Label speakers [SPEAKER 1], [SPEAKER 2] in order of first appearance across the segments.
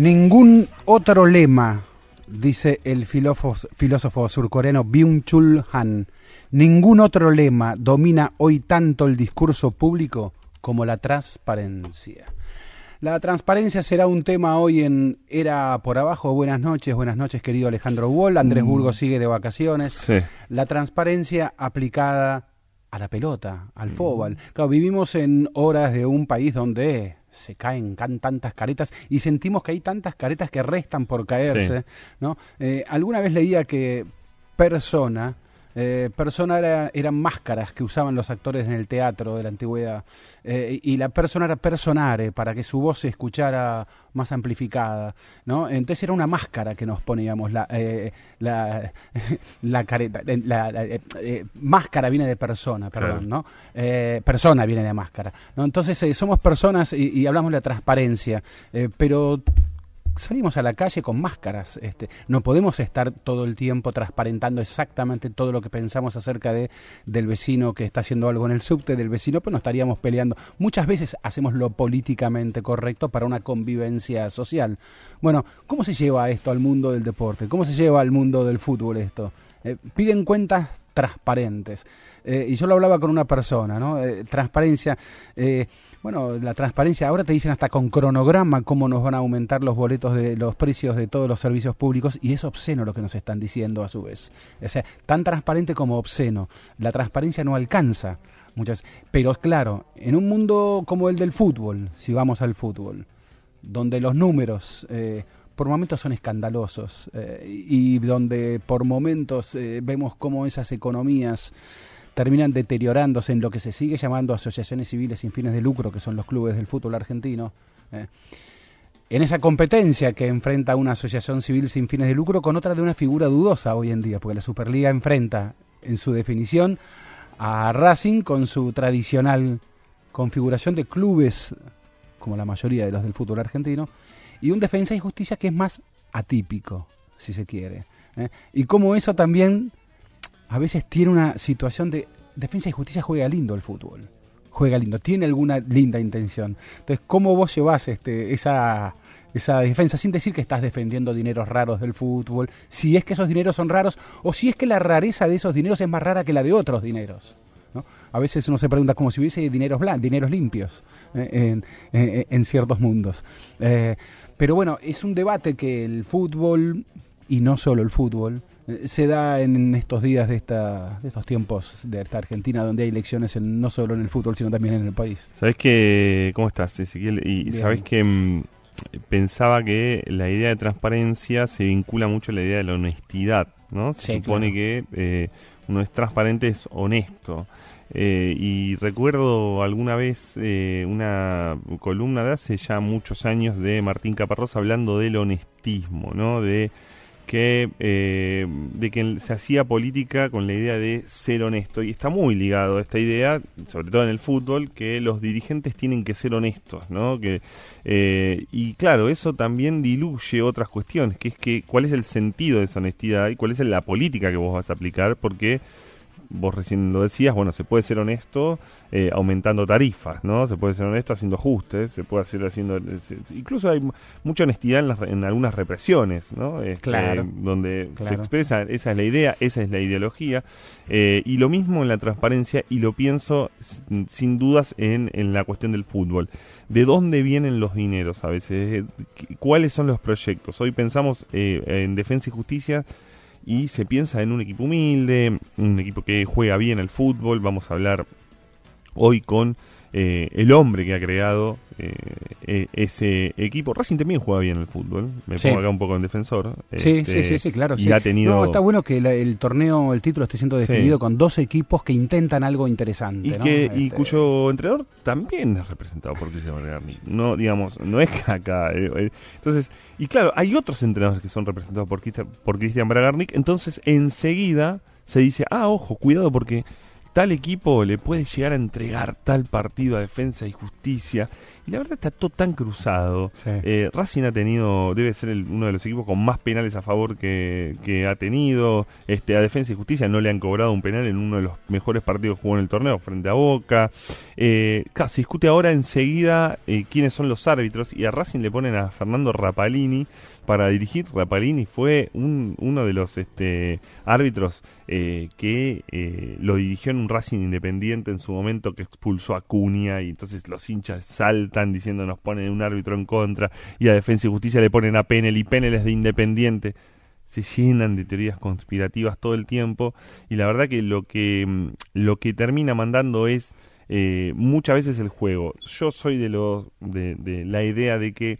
[SPEAKER 1] Ningún otro lema, dice el filósofo, filósofo surcoreano Byung-Chul Han, ningún otro lema domina hoy tanto el discurso público como la transparencia. La transparencia será un tema hoy en Era por Abajo. Buenas noches, buenas noches, querido Alejandro Wall. Andrés Burgo sigue de vacaciones.
[SPEAKER 2] Sí.
[SPEAKER 1] La transparencia aplicada a la pelota, al fútbol. Claro, vivimos en horas de un país donde se caen tantas caretas y sentimos que hay tantas caretas que restan por caerse, ¿no? Eh, alguna vez leía que persona eh, persona era- eran máscaras que usaban los actores en el teatro de la antigüedad eh, y la persona era personare para que su voz se escuchara más amplificada, ¿no? Entonces era una máscara que nos poníamos, la, eh, la, la careta, eh, la- la- eh, eh, máscara viene de persona, perdón,
[SPEAKER 2] Claro.
[SPEAKER 1] ¿no? Persona viene de máscara, ¿no? Entonces somos personas y, y hablamos de la transparencia, pero salimos a la calle con máscaras. Este, no podemos estar todo el tiempo transparentando exactamente todo lo que pensamos acerca de, del vecino que está haciendo algo en el subte, del vecino, pues no estaríamos peleando. Muchas veces hacemos lo políticamente correcto para una convivencia social. Bueno, ¿cómo se lleva esto al mundo del deporte? ¿Cómo se lleva al mundo del fútbol esto? Eh, piden cuentas transparentes. Eh, y yo lo hablaba con una persona, ¿no? Eh, transparencia. Bueno, la transparencia, ahora te dicen hasta con cronograma cómo nos van a aumentar los boletos de los precios de todos los servicios públicos y es obsceno lo que nos están diciendo a su vez. O sea, tan transparente como obsceno. La transparencia no alcanza muchas, pero claro, en un mundo como el del fútbol, si vamos al fútbol, donde los números eh, por momentos son escandalosos eh, y donde por momentos eh, vemos cómo esas economías terminan deteriorándose en lo que se sigue llamando asociaciones civiles sin fines de lucro, que son los clubes del fútbol argentino. eh. En esa competencia que enfrenta una asociación civil sin fines de lucro con otra de una figura dudosa hoy en día, porque la Superliga enfrenta en su definición a Racing con su tradicional configuración de clubes, como la mayoría de los del fútbol argentino, y un defensa y justicia que es más atípico, si se quiere. ¿eh? Y como eso también a veces tiene una situación de defensa y justicia juega lindo el fútbol. Juega lindo, tiene alguna linda intención. Entonces, ¿cómo vos llevas este, esa, esa defensa sin decir que estás defendiendo dineros raros del fútbol? Si es que esos dineros son raros o si es que la rareza de esos dineros es más rara que la de otros dineros. ¿no? A veces uno se pregunta como si hubiese dineros blancos, dineros limpios eh, en, en- en ciertos mundos. Eh, pero bueno, es un debate que el fútbol, y no solo el fútbol, eh, se da en estos días de, esta, de estos tiempos de esta Argentina donde hay elecciones en- no solo en el fútbol, sino también en el país.
[SPEAKER 2] ¿Sabes que ¿Cómo estás, Ezequiel? Y sabes que mm, pensaba que la idea de transparencia se vincula mucho a la idea de la honestidad, ¿no? Se
[SPEAKER 1] Sí,
[SPEAKER 2] supone
[SPEAKER 1] claro.
[SPEAKER 2] que eh, uno es transparente, es honesto. Eh, y recuerdo alguna vez eh, una columna de hace ya muchos años de Martín Caparrós hablando del honestismo, ¿no? De que, eh, de que se hacía política con la idea de ser honesto. Y está muy ligado a esta idea, sobre todo en el fútbol, que los dirigentes tienen que ser honestos, ¿no? Que, eh, y claro, eso también diluye otras cuestiones, que es que cuál es el sentido de esa honestidad y cuál es la política que vos vas a aplicar, porque vos recién lo decías, bueno, se puede ser honesto eh, aumentando tarifas, ¿no? Se puede ser honesto haciendo ajustes, se puede hacer haciendo... se- incluso hay mu- mucha honestidad en, las en algunas represiones, ¿no? Este,
[SPEAKER 1] Claro.
[SPEAKER 2] Donde se expresa, esa es la idea, esa es la ideología, eh, y lo mismo en la transparencia, y lo pienso sin, sin dudas en, en la cuestión del fútbol. ¿De dónde vienen los dineros a veces? Eh, ¿Qué- ¿Cuáles son los proyectos? Hoy pensamos eh, en defensa y justicia y se piensa en un equipo humilde, un equipo que juega bien al fútbol. Vamos a hablar hoy con eh, el hombre que ha creado eh, e, ese equipo. Racing también juega bien el fútbol, me pongo acá un poco en defensor.
[SPEAKER 1] Sí, sí, este, sí, claro.
[SPEAKER 2] Y ha tenido...
[SPEAKER 1] está bueno que el torneo, el título esté siendo definido con dos equipos que intentan algo interesante.
[SPEAKER 2] Y, que, y este, cuyo entrenador también es representado por Cristian Bergarni. No, digamos, no es que acá. Eh, entonces, y claro, hay otros entrenadores que son representados por, por Cristian Bragarnik, entonces enseguida se dice, ah, ojo, cuidado porque tal equipo le puede llegar a entregar tal partido a defensa y justicia. Y la verdad está todo tan cruzado. Eh, Racing ha tenido, debe ser uno de los equipos con más penales a favor que, ha tenido. Este, a defensa y justicia no le han cobrado un penal en uno de los mejores partidos que jugó en el torneo frente a Boca. Eh, se discute ahora enseguida eh, quiénes son los árbitros y a Racing le ponen a Fernando Rapalini para dirigir. Rapalini fue uno de los este, árbitros eh, que eh, lo dirigió en un Racing Independiente en su momento que expulsó a Cunha y entonces los hinchas saltan diciendo nos ponen un árbitro en contra y a Defensa y Justicia le ponen a Penel y Penel es de Independiente se llenan de teorías conspirativas todo el tiempo y la verdad que lo que mm, lo que termina mandando es eh, muchas veces el juego yo soy de los de la idea de que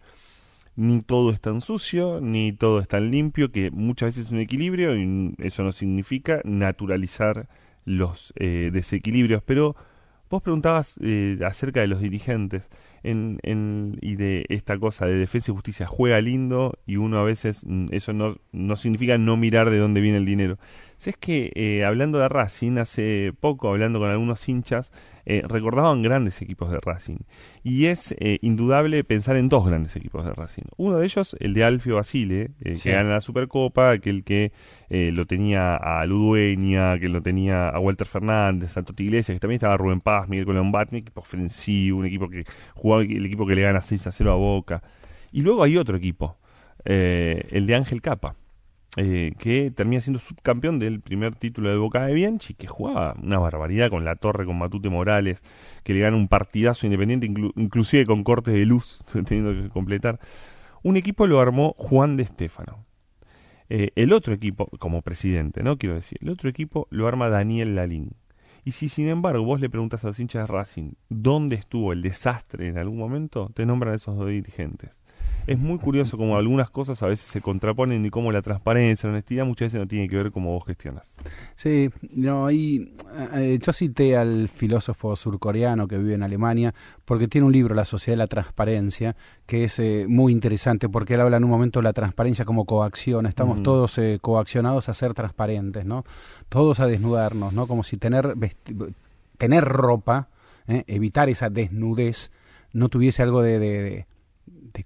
[SPEAKER 2] ni todo es tan sucio, ni todo es tan limpio, que muchas veces es un equilibrio y eso no significa naturalizar los eh, desequilibrios. Pero vos preguntabas eh, acerca de los dirigentes en, en, y de esta cosa de defensa y justicia. Juega lindo y uno a veces mm, eso no, no significa no mirar de dónde viene el dinero. Si es que eh, hablando de Racing, hace poco, hablando con algunos hinchas, eh, recordaban grandes equipos de Racing. Y es eh, indudable pensar en dos grandes equipos de Racing. Uno de ellos, el de Alfio Basile, eh, que gana la Supercopa, aquel que lo tenía a Ludueña, que lo tenía a Walter Fernández, a Toti Iglesias, que también estaba Rubén Paz, Miguel Colón un equipo ofensivo, un equipo que jugaba el equipo que le gana 6 a 0 a Boca. Y luego hay otro equipo, el de Ángel Capa eh, que termina siendo subcampeón del primer título de Boca de Bianchi, que jugaba una barbaridad con la torre, con Matute Morales, que le gana un partidazo independiente, inclusive con cortes de luz, teniendo que completar. Un equipo lo armó Juan de Estéfano. Eh, el otro equipo, como presidente, ¿no? Quiero decir, el otro equipo lo arma Daniel Lalín. Y si sin embargo vos le preguntas a los hinchas de Racing dónde estuvo el desastre en algún momento, te nombran esos dos dirigentes es muy curioso como algunas cosas a veces se contraponen y como la transparencia, la honestidad muchas veces no tiene que ver cómo vos gestionas.
[SPEAKER 1] Sí, no, ahí eh, yo cité al filósofo surcoreano que vive en Alemania porque tiene un libro, La Sociedad de la Transparencia, que es eh, muy interesante porque él habla en un momento de la transparencia como coacción, estamos todos eh, coaccionados a ser transparentes, ¿no? Todos a desnudarnos, ¿no? Como si tener, tener ropa, evitar esa desnudez, no tuviese algo de de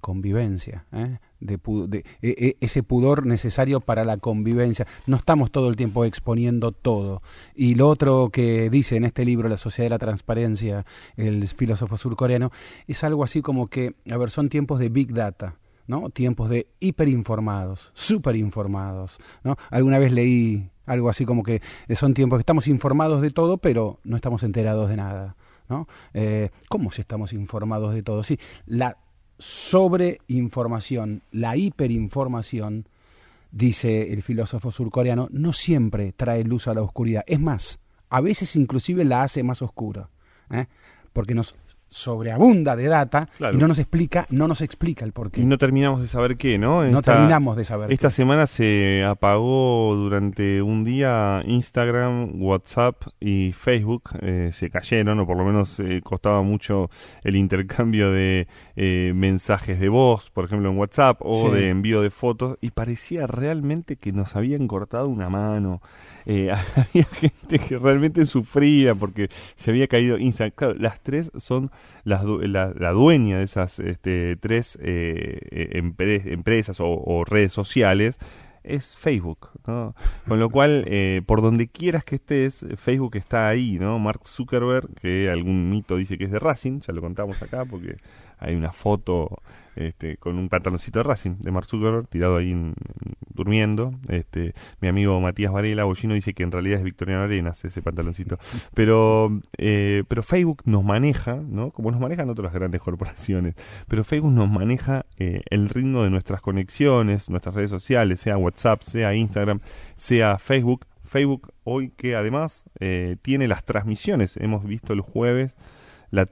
[SPEAKER 1] convivencia, ¿eh? de, e, e, ese pudor necesario para la convivencia. No estamos todo el tiempo exponiendo todo. Y lo otro que dice en este libro, La Sociedad de la Transparencia, el filósofo surcoreano, es algo así como que, a ver, son tiempos de Big Data. ¿no? tiempos de hiperinformados, superinformados. ¿no? Alguna vez leí algo así como que son tiempos que estamos informados de todo, pero no estamos enterados de nada. Eh, ¿Cómo si estamos informados de todo? Sí, la sobreinformación, la hiperinformación, dice el filósofo surcoreano, no siempre trae luz a la oscuridad. Es más, a veces inclusive la hace más oscura, ¿eh? porque nos sobreabunda de data y no nos explica, no nos explica el porqué.
[SPEAKER 2] Y no terminamos de saber qué, ¿no?
[SPEAKER 1] no terminamos de saber.
[SPEAKER 2] Esta semana se apagó durante un día Instagram, WhatsApp y Facebook, eh, se cayeron, o por lo menos eh, costaba mucho el intercambio de eh, mensajes de voz, por ejemplo en WhatsApp, o de envío de fotos, y parecía realmente que nos habían cortado una mano. había gente que realmente sufría porque se había caído Instagram. Claro, las tres son la, la, dueña de esas este, tres eh, eh empresas o, redes sociales es Facebook, ¿no? Con lo cual, eh, por donde quieras que estés, Facebook está ahí, ¿no? Mark Zuckerberg, que algún mito dice que es de Racing, ya lo contamos acá porque hay una foto este, con un pantaloncito de Racing de Mark Zuckerberg tirado ahí durmiendo. Este, mi amigo Matías Varela, Bollino, dice que en realidad es Victoriano Arenas ese pantaloncito. Pero, eh, pero Facebook nos maneja, ¿no? Como nos manejan otras grandes corporaciones, pero Facebook nos maneja eh, el ritmo de nuestras conexiones, nuestras redes sociales, sea WhatsApp, sea Instagram, sea Facebook. Facebook hoy que además eh, tiene las transmisiones, hemos visto el jueves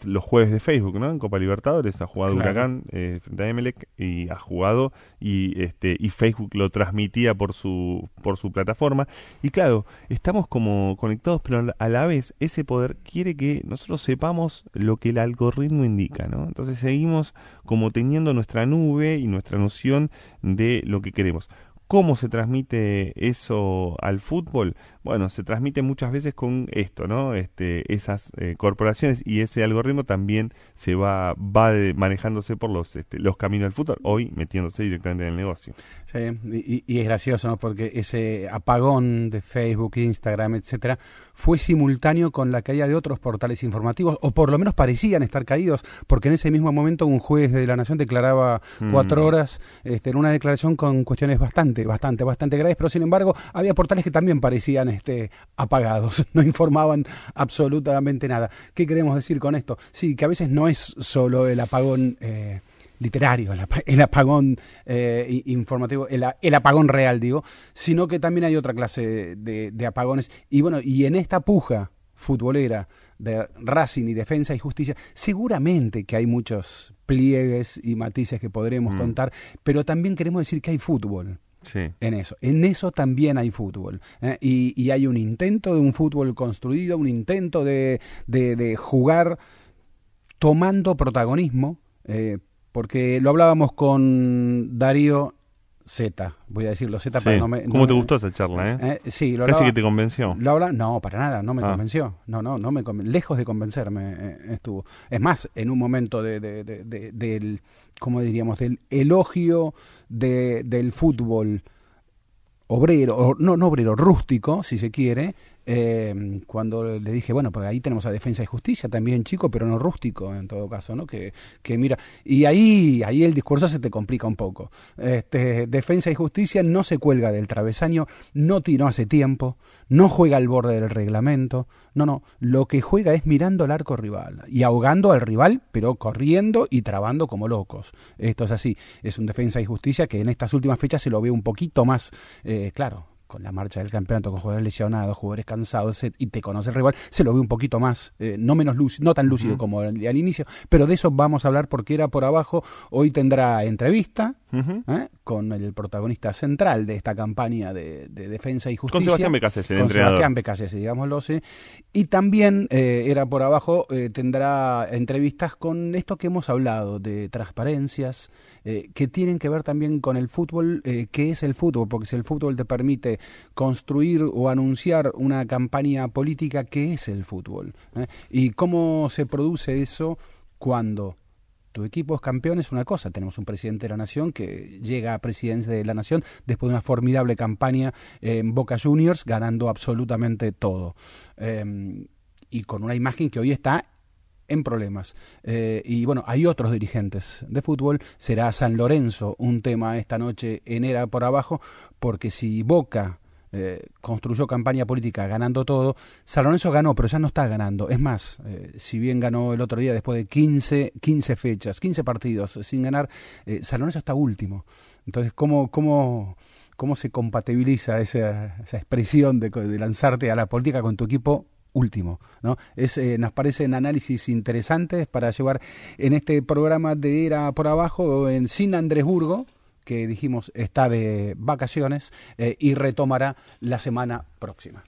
[SPEAKER 2] los jueves de Facebook, ¿no? En Copa Libertadores ha jugado
[SPEAKER 1] Claro.
[SPEAKER 2] Huracán eh, frente a Emelec y ha jugado y este y Facebook lo transmitía por su por su plataforma y claro, estamos como conectados pero a la vez ese poder quiere que nosotros sepamos lo que el algoritmo indica, ¿no? Entonces seguimos como teniendo nuestra nube y nuestra noción de lo que queremos. ¿Cómo se transmite eso al fútbol? Bueno, se transmite muchas veces con esto, ¿no? Este, esas eh, corporaciones y ese algoritmo también se va, va de- manejándose por los, este, los caminos del fútbol, hoy metiéndose directamente en el negocio.
[SPEAKER 1] Sí, y, y es gracioso, ¿no? Porque ese apagón de Facebook, Instagram, etcétera, fue simultáneo con la caída de otros portales informativos, o por lo menos parecían estar caídos, porque en ese mismo momento un juez de la Nación declaraba cuatro
[SPEAKER 2] Mm.
[SPEAKER 1] horas este, en una declaración con cuestiones bastante, bastante, bastante graves, pero sin embargo había portales que también parecían este, apagados, no informaban absolutamente nada. ¿Qué queremos decir con esto? Sí, que a veces no es solo el apagón. eh, literario, el, apa- el apagón eh, informativo, el, apagón real, digo, sino que también hay otra clase de, de apagones. Y bueno, y en esta puja futbolera de Racing y Defensa y Justicia, seguramente que hay muchos pliegues y matices que podremos
[SPEAKER 2] Mm.
[SPEAKER 1] contar, pero también queremos decir que hay fútbol En eso. En eso también hay fútbol. ¿eh? Y, hay un intento de un fútbol construido, un intento de, de- de jugar tomando protagonismo, eh, porque lo hablábamos con Darío Z, voy a decirlo Z
[SPEAKER 2] Sí.
[SPEAKER 1] para no me...
[SPEAKER 2] ¿Cómo te gustó esa charla, eh?
[SPEAKER 1] eh, sí, lo
[SPEAKER 2] Casi
[SPEAKER 1] hablaba-
[SPEAKER 2] que te convenció.
[SPEAKER 1] lo habla, no, para nada, no me
[SPEAKER 2] Ah.
[SPEAKER 1] convenció. No, no, no me lejos de convencerme eh, estuvo. Es más, en un momento de, de- de- de- del, ¿cómo diríamos? Del elogio de, del fútbol obrero, o, no, no obrero, rústico, si se quiere, eh, cuando le dije, bueno, porque ahí tenemos a Defensa y Justicia también, chico, pero no rústico en todo caso, ¿no? Que, que mira, y ahí, ahí el discurso se te complica un poco. Este, Defensa y Justicia no se cuelga del travesaño, no tiró hace tiempo, no juega al borde del reglamento, no, no, lo que juega es mirando al arco rival y ahogando al rival, pero corriendo y trabando como locos. Esto es así, es un Defensa y Justicia que en estas últimas fechas se lo ve un poquito más, eh, claro, con la marcha del campeonato, con jugadores lesionados, jugadores cansados, y te conoce el rival, se lo ve un poquito más, eh, no menos lúcido, no tan lúcido como al, al inicio, pero de eso vamos a hablar porque era por abajo. Hoy tendrá entrevista ¿eh? con el protagonista central de esta campaña de, de defensa y justicia.
[SPEAKER 2] Con Sebastián Becasés, el
[SPEAKER 1] con
[SPEAKER 2] entrenador.
[SPEAKER 1] Sebastián Becasese, digámoslo, sí. Y también eh, era por abajo, eh, tendrá entrevistas con esto que hemos hablado, de transparencias, que tienen que ver también con el fútbol, qué es el fútbol, porque si el fútbol te permite construir o anunciar una campaña política, ¿qué es el fútbol? Y cómo se produce eso cuando tu equipo es campeón es una cosa. Tenemos un presidente de la nación que llega a presidencia de la nación después de una formidable campaña en Boca Juniors, ganando absolutamente todo. Eh, y con una imagen que hoy está en problemas. Eh, y bueno, hay otros dirigentes de fútbol. Será San Lorenzo un tema esta noche en Era por abajo, porque si Boca eh, construyó campaña política ganando todo. San Lorenzo ganó, pero ya no está ganando. Es más, eh, si bien ganó el otro día después de 15, 15 fechas, 15 partidos sin ganar, eh, San está último. Entonces, ¿cómo, cómo, cómo se compatibiliza esa, esa expresión de, de lanzarte a la política con tu equipo último. ¿no? Es, eh, nos parecen análisis interesantes para llevar en este programa de Era por Abajo en Sin Andresburgo, que dijimos está de vacaciones eh, y retomará la semana próxima.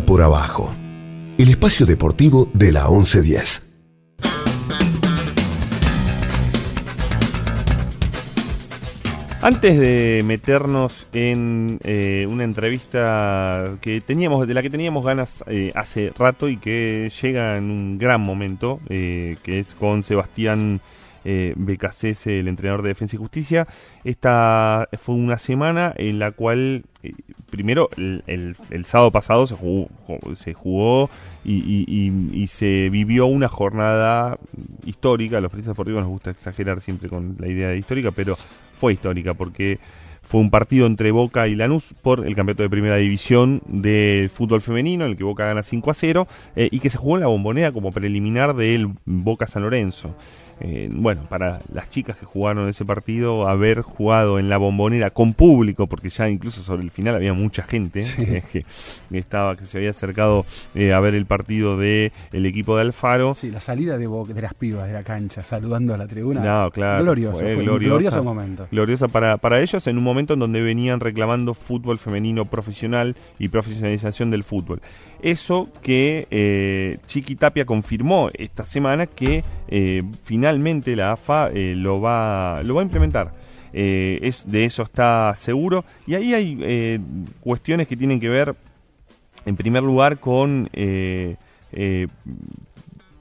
[SPEAKER 3] Por
[SPEAKER 4] abajo. El espacio deportivo de la 1110.
[SPEAKER 2] Antes de meternos en eh, una entrevista que teníamos, de la que teníamos ganas eh, hace rato y que llega en un gran momento, eh, que es con Sebastián Becasese, el entrenador de Defensa y Justicia. Esta fue una semana en la cual, primero, el, el- sábado pasado se jugó, ju- se jugó y, y- y- y se vivió una jornada histórica. A los periodistas deportivos nos gusta exagerar siempre con la idea de histórica, pero fue histórica porque fue un partido entre Boca y Lanús por el campeonato de primera división del fútbol femenino, en el que Boca gana 5 a 0, eh, y que se jugó en la bombonera como preliminar del Boca San Lorenzo. Eh, bueno, para las chicas que jugaron ese partido, haber jugado en la bombonera con público, porque ya incluso sobre el final había mucha gente eh, que, estaba, que se había acercado eh, a ver el partido de el equipo de Alfaro.
[SPEAKER 1] Sí, la salida de, Bo- de las pibas de la cancha, saludando a la tribuna.
[SPEAKER 2] No, claro.
[SPEAKER 1] Glorioso,
[SPEAKER 2] fue
[SPEAKER 1] fue un
[SPEAKER 2] gloriosa.
[SPEAKER 1] glorioso momento.
[SPEAKER 2] gloriosa para, para ellos en un momento en donde venían reclamando fútbol femenino profesional y profesionalización del fútbol. Eso que eh, Chiqui Tapia confirmó esta semana que eh, finalmente la AFA eh, lo, va, lo va a implementar. Eh, es, de eso está seguro. Y ahí hay cuestiones que tienen que ver, en primer lugar, con...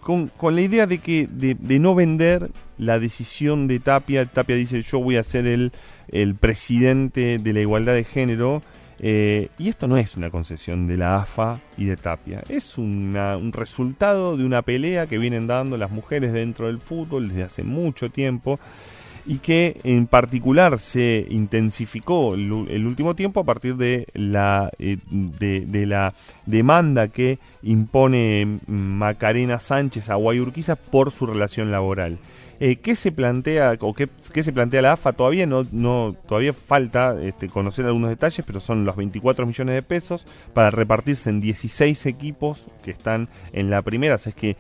[SPEAKER 2] con, con la idea de que de no vender la decisión de Tapia. Tapia dice yo voy a ser el, el presidente de la igualdad de género. Eh, y esto no es una concesión de la AFA y de Tapia. Es una- un resultado de una pelea que vienen dando las mujeres dentro del fútbol desde hace mucho tiempo y que en particular se intensificó el, último tiempo a partir de la, eh, de, la demanda que impone Macarena Sánchez a Guay Urquiza por su relación laboral. Eh, ¿Qué se plantea o qué, se plantea la AFA? Todavía no, todavía falta este, conocer algunos detalles, pero son los 24 millones de pesos para repartirse en 16 equipos que están en la primera. Así es que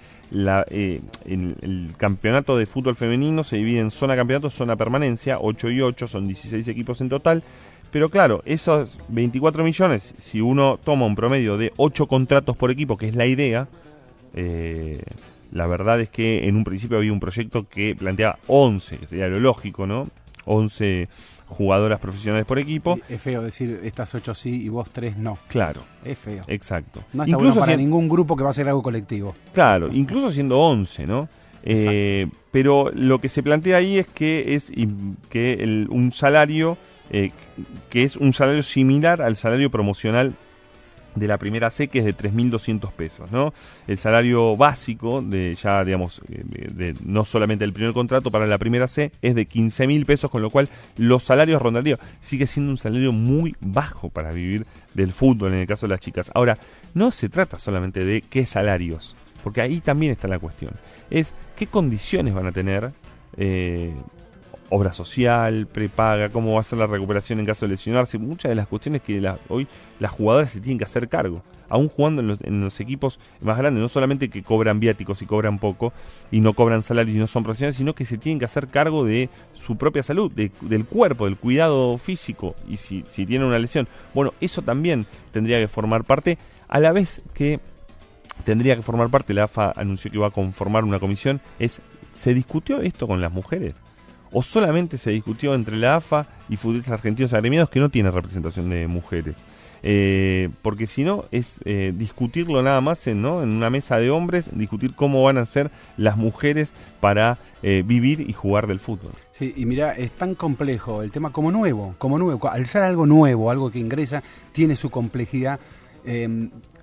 [SPEAKER 2] eh, el, el campeonato de fútbol femenino se divide en zona campeonato, zona permanencia, 8 y 8, son 16 equipos en total. Pero claro, esos 24 millones, si uno toma un promedio de 8 contratos por equipo, que es la idea, eh, la verdad es que en un principio había un proyecto que planteaba 11, que sería lo lógico, ¿no? 11 jugadoras profesionales por equipo.
[SPEAKER 1] Es feo decir estas ocho sí y vos tres no.
[SPEAKER 2] Claro.
[SPEAKER 1] Es feo.
[SPEAKER 2] Exacto.
[SPEAKER 1] No está incluso bueno para ningún grupo que va a ser algo colectivo.
[SPEAKER 2] Claro, incluso siendo 11, ¿no? Eh, pero lo que se plantea ahí es que es que un salario eh, que es un salario similar al salario promocional de la primera C, que es de 3.200 pesos, ¿no? El salario básico de ya, digamos, eh, de, no solamente el primer contrato para la primera C es de 15.000 pesos, con lo cual los salarios rondarían. Sigue siendo un salario muy bajo para vivir del fútbol en el caso de las chicas. Ahora, no se trata solamente de qué salarios, porque ahí también está la cuestión. Es qué condiciones van a tener eh, obra social, prepaga, cómo va a ser la recuperación en caso de lesionarse, muchas de las cuestiones que hoy las jugadoras se tienen que hacer cargo, aún jugando en los, equipos más grandes, no solamente que cobran viáticos y cobran poco y no cobran salarios y no son profesionales, sino que se tienen que hacer cargo de su propia salud, del cuerpo, del cuidado físico y si, si tienen una lesión. Bueno, eso también tendría que formar parte, a la vez que tendría que formar parte, la AFA anunció que iba a conformar una comisión, es, ¿se discutió esto con las mujeres? O solamente se discutió entre la AFA y futbolistas argentinos agremiados que no tiene representación de mujeres. Eh, porque si no es eh, discutirlo nada más en, ¿no? en una mesa de hombres, discutir cómo van a ser las mujeres para eh, vivir y jugar del fútbol.
[SPEAKER 1] Sí, y mira, es tan complejo el tema como nuevo, como nuevo, al ser algo nuevo, algo que ingresa, tiene su complejidad.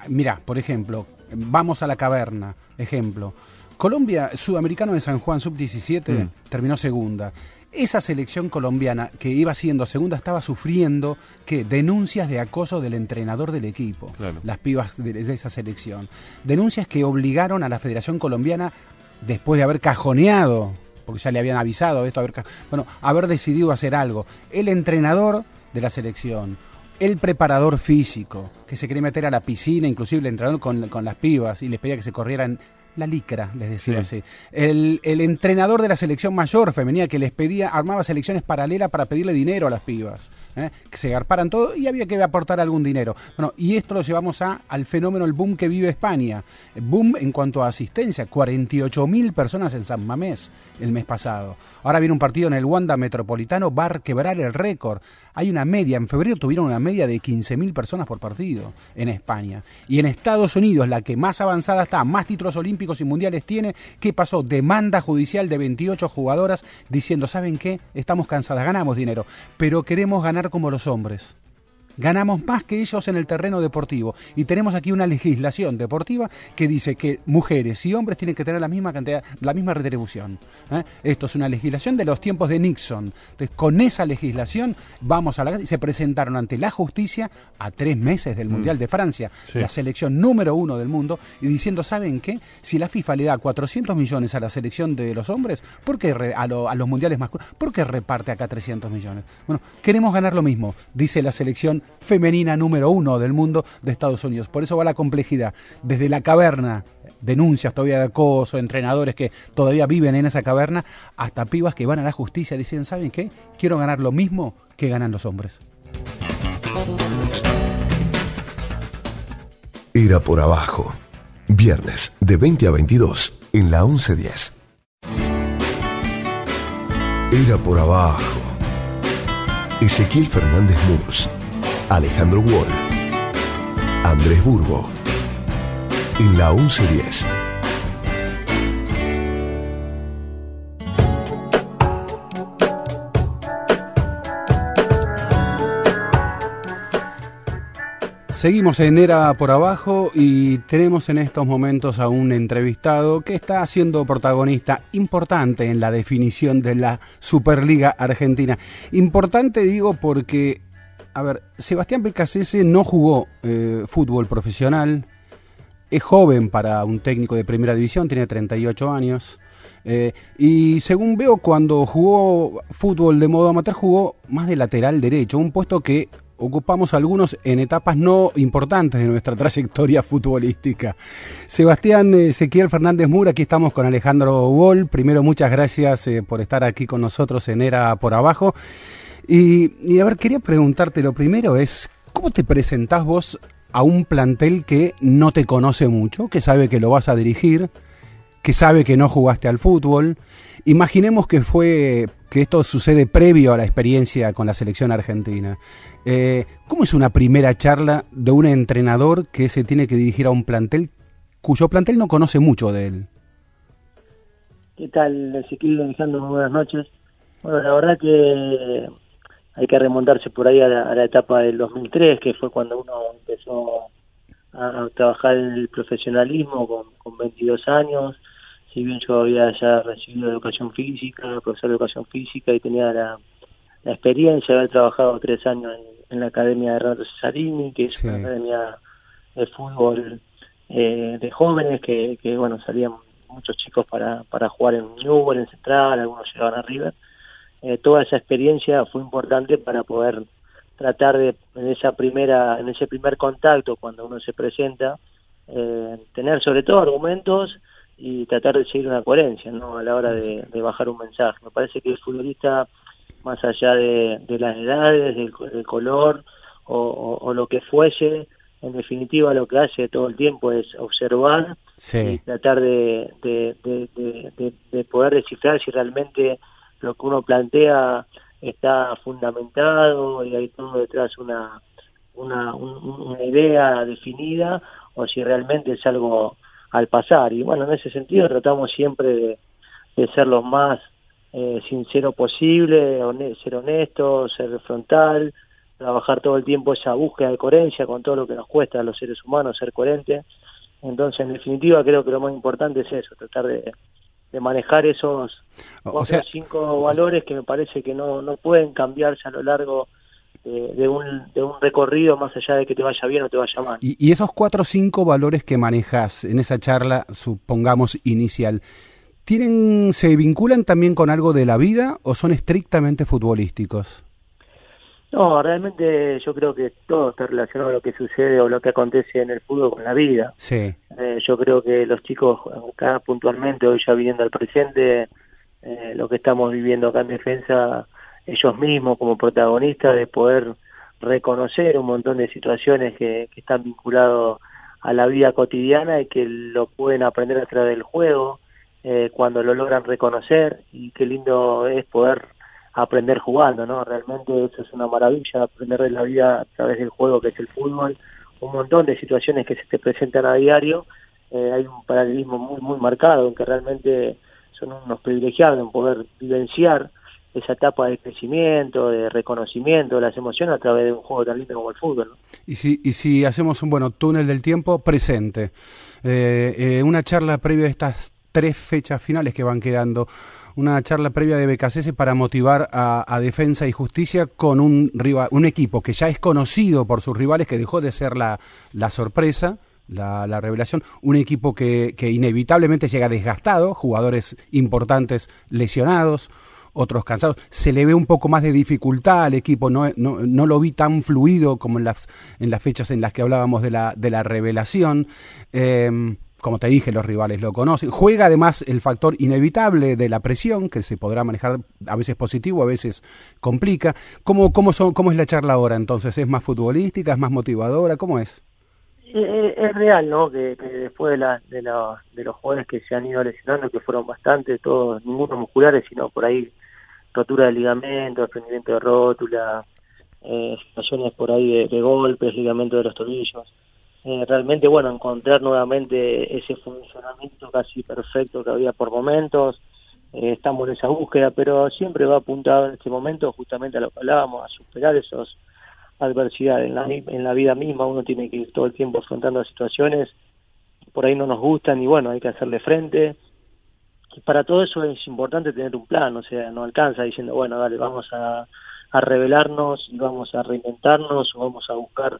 [SPEAKER 1] mira, por ejemplo, vamos a la caverna, ejemplo. Colombia, sudamericano de San Juan, sub-17, mm. terminó segunda. Esa selección colombiana que iba siendo segunda estaba sufriendo que denuncias de acoso del entrenador del equipo, las pibas de, esa selección. Denuncias que obligaron a la Federación Colombiana, después de haber cajoneado, porque ya le habían avisado esto, haber, bueno, haber decidido hacer algo. El entrenador de la selección, el preparador físico, que se quería meter a la piscina, inclusive el entrenador con, con las pibas y les pedía que se corrieran la licra, les decía así. El, entrenador de la selección mayor femenina que les pedía, armaba selecciones paralelas para pedirle dinero a las pibas, ¿eh? que se garparan todo y había que aportar algún dinero. Bueno, y esto lo llevamos a, al fenómeno, el boom que vive España. Boom en cuanto a asistencia, 48 mil personas en San Mamés el mes pasado. Ahora viene un partido en el Wanda Metropolitano, va a quebrar el récord. Hay una media, en febrero tuvieron una media de 15 mil personas por partido en España. Y en Estados Unidos, la que más avanzada está, más títulos olímpicos, y mundiales tiene. ¿Qué pasó? Demanda judicial de 28 jugadoras diciendo, ¿saben qué? Estamos cansadas, ganamos dinero, pero queremos ganar como los hombres ganamos más que ellos en el terreno deportivo. Y tenemos aquí una legislación deportiva que dice que mujeres y hombres tienen que tener la misma cantidad, la misma retribución. ¿eh? Esto es una legislación de los tiempos de Nixon. Entonces, con esa legislación vamos a la y se presentaron ante la justicia a tres meses del mm. Mundial de Francia, la selección número uno del mundo, y diciendo, ¿saben qué? Si la FIFA le da 400 millones a la selección de los hombres, ¿por qué a, a los mundiales masculinos? ¿Por qué reparte acá 300 millones? Bueno, queremos ganar lo mismo, dice la selección femenina número uno del mundo de Estados Unidos. Por eso va la complejidad. Desde la caverna, denuncias todavía de acoso, entrenadores que todavía viven en esa caverna, hasta pibas que van a la justicia y dicen, ¿saben qué? Quiero ganar lo mismo que ganan los hombres.
[SPEAKER 4] Era por abajo. Viernes de 20 a 22 en la 1110. Era por abajo. Ezequiel Fernández Murs Alejandro Wall, Andrés Burgo, en la 1110.
[SPEAKER 1] Seguimos en Era por Abajo y tenemos en estos momentos a un entrevistado que está siendo protagonista importante en la definición de la Superliga Argentina. Importante digo porque a ver, Sebastián Becasese no jugó eh, fútbol profesional, es joven para un técnico de primera división, tiene 38 años. Eh, y según veo, cuando jugó fútbol de modo amateur, jugó más de lateral derecho, un puesto que ocupamos algunos en etapas no importantes de nuestra trayectoria futbolística. Sebastián eh, Ezequiel Fernández Mura, aquí estamos con Alejandro Wall. Primero, muchas gracias por estar aquí con nosotros en Era por Abajo. Y, a ver, quería preguntarte, lo primero es, ¿cómo te presentás vos a un plantel que no te conoce mucho, que sabe que lo vas a dirigir, que sabe que no jugaste al fútbol. Imaginemos que fue que esto sucede previo a la experiencia con la selección argentina. Eh, ¿Cómo es una primera charla de un entrenador que se tiene que dirigir a un plantel cuyo plantel no conoce mucho de él?
[SPEAKER 5] ¿Qué tal, Ezequiel Alejandro? Buenas noches. Bueno, la verdad que hay que remontarse por ahí a la, etapa del 2003, que fue cuando uno empezó a, trabajar en el profesionalismo con, con 22 años. Si bien yo había ya recibido educación física, profesor de educación física y tenía la, experiencia de haber trabajado tres años en, la Academia de Renato Cesarini, que es una academia de fútbol eh, de jóvenes que, que, bueno, salían muchos chicos para, para jugar en Newell, en Central, algunos llegaban a River. Eh, toda esa experiencia fue importante para poder tratar de en esa primera en ese primer contacto cuando uno se presenta eh, tener sobre todo argumentos y tratar de seguir una coherencia no a la hora de, bajar un mensaje. Me parece que el futbolista más allá de, las edades del, color o, lo que fuese en definitiva lo que hace todo el tiempo es observar y tratar de, de, poder descifrar si realmente lo que uno plantea está fundamentado y hay todo detrás una, una, una idea definida o si realmente es algo al pasar. Y bueno, en ese sentido tratamos siempre de, ser lo más eh, sincero posible, ser honesto, ser frontal, trabajar todo el tiempo esa búsqueda de coherencia con todo lo que nos cuesta a los seres humanos ser coherentes. Entonces, en definitiva, creo que lo más importante es eso, tratar de, de manejar esos o sea, cinco valores que me parece que no, no pueden cambiarse a lo largo de, un, de un recorrido más allá de que te vaya bien o te vaya mal.
[SPEAKER 1] Y, y esos cuatro o cinco valores que manejas en esa charla, supongamos inicial, ¿tienen, ¿se vinculan también con algo de la vida o son estrictamente futbolísticos?
[SPEAKER 5] No, realmente yo creo que todo está relacionado a lo que sucede o lo que acontece en el fútbol con la vida.
[SPEAKER 1] Sí.
[SPEAKER 5] Eh, yo creo que los chicos acá puntualmente, hoy ya viviendo al presente, eh, lo que estamos viviendo acá en defensa, ellos mismos como protagonistas de poder reconocer un montón de situaciones que, que están vinculados a la vida cotidiana y que lo pueden aprender a través del juego eh, cuando lo logran reconocer y qué lindo es poder aprender jugando, ¿no? Realmente eso es una maravilla, aprender de la vida a través del juego que es el fútbol, un montón de situaciones que se te presentan a diario, eh, hay un paralelismo muy, muy marcado, en que realmente son unos privilegiados en poder vivenciar esa etapa de crecimiento, de reconocimiento de las emociones a través de un juego tan lindo como el fútbol.
[SPEAKER 1] Y, si, y si hacemos un bueno túnel del tiempo presente, eh, eh, una charla previa a estas tres fechas finales que van quedando, una charla previa de BKCS para motivar a, Defensa y Justicia con un, rival, un equipo que ya es conocido por sus rivales, que dejó de ser la, la sorpresa, la, la, revelación, un equipo que, que, inevitablemente llega desgastado, jugadores importantes lesionados, otros cansados, se le ve un poco más de dificultad al equipo, no, no, no lo vi tan fluido como en las, en las fechas en las que hablábamos de la, de la revelación. Eh, como te dije, los rivales lo conocen. Juega además el factor inevitable de la presión, que se podrá manejar a veces positivo, a veces complica. ¿Cómo, cómo, es la charla ahora entonces? ¿Es más futbolística, es más motivadora? ¿Cómo es?
[SPEAKER 5] Es real, ¿no? Que, después de, la, de, de los jugadores que se han ido lesionando, que fueron bastante, todos, ninguno musculares, sino por ahí rotura de ligamento, desprendimiento de rótula, eh, por ahí de golpes, ligamento de los tobillos eh, realmente, bueno, encontrar nuevamente ese funcionamiento casi perfecto que había por momentos. Eh, estamos en esa búsqueda, pero siempre va apuntado en este momento justamente a lo que hablábamos, a superar esas adversidades. En la, en la vida misma uno tiene que ir todo el tiempo afrontando situaciones por ahí no nos gustan y bueno, hay que hacerle frente. Y para todo eso es importante tener un plan, o sea, no alcanza diciendo, bueno, dale, vamos a, a revelarnos y vamos a reinventarnos o vamos a buscar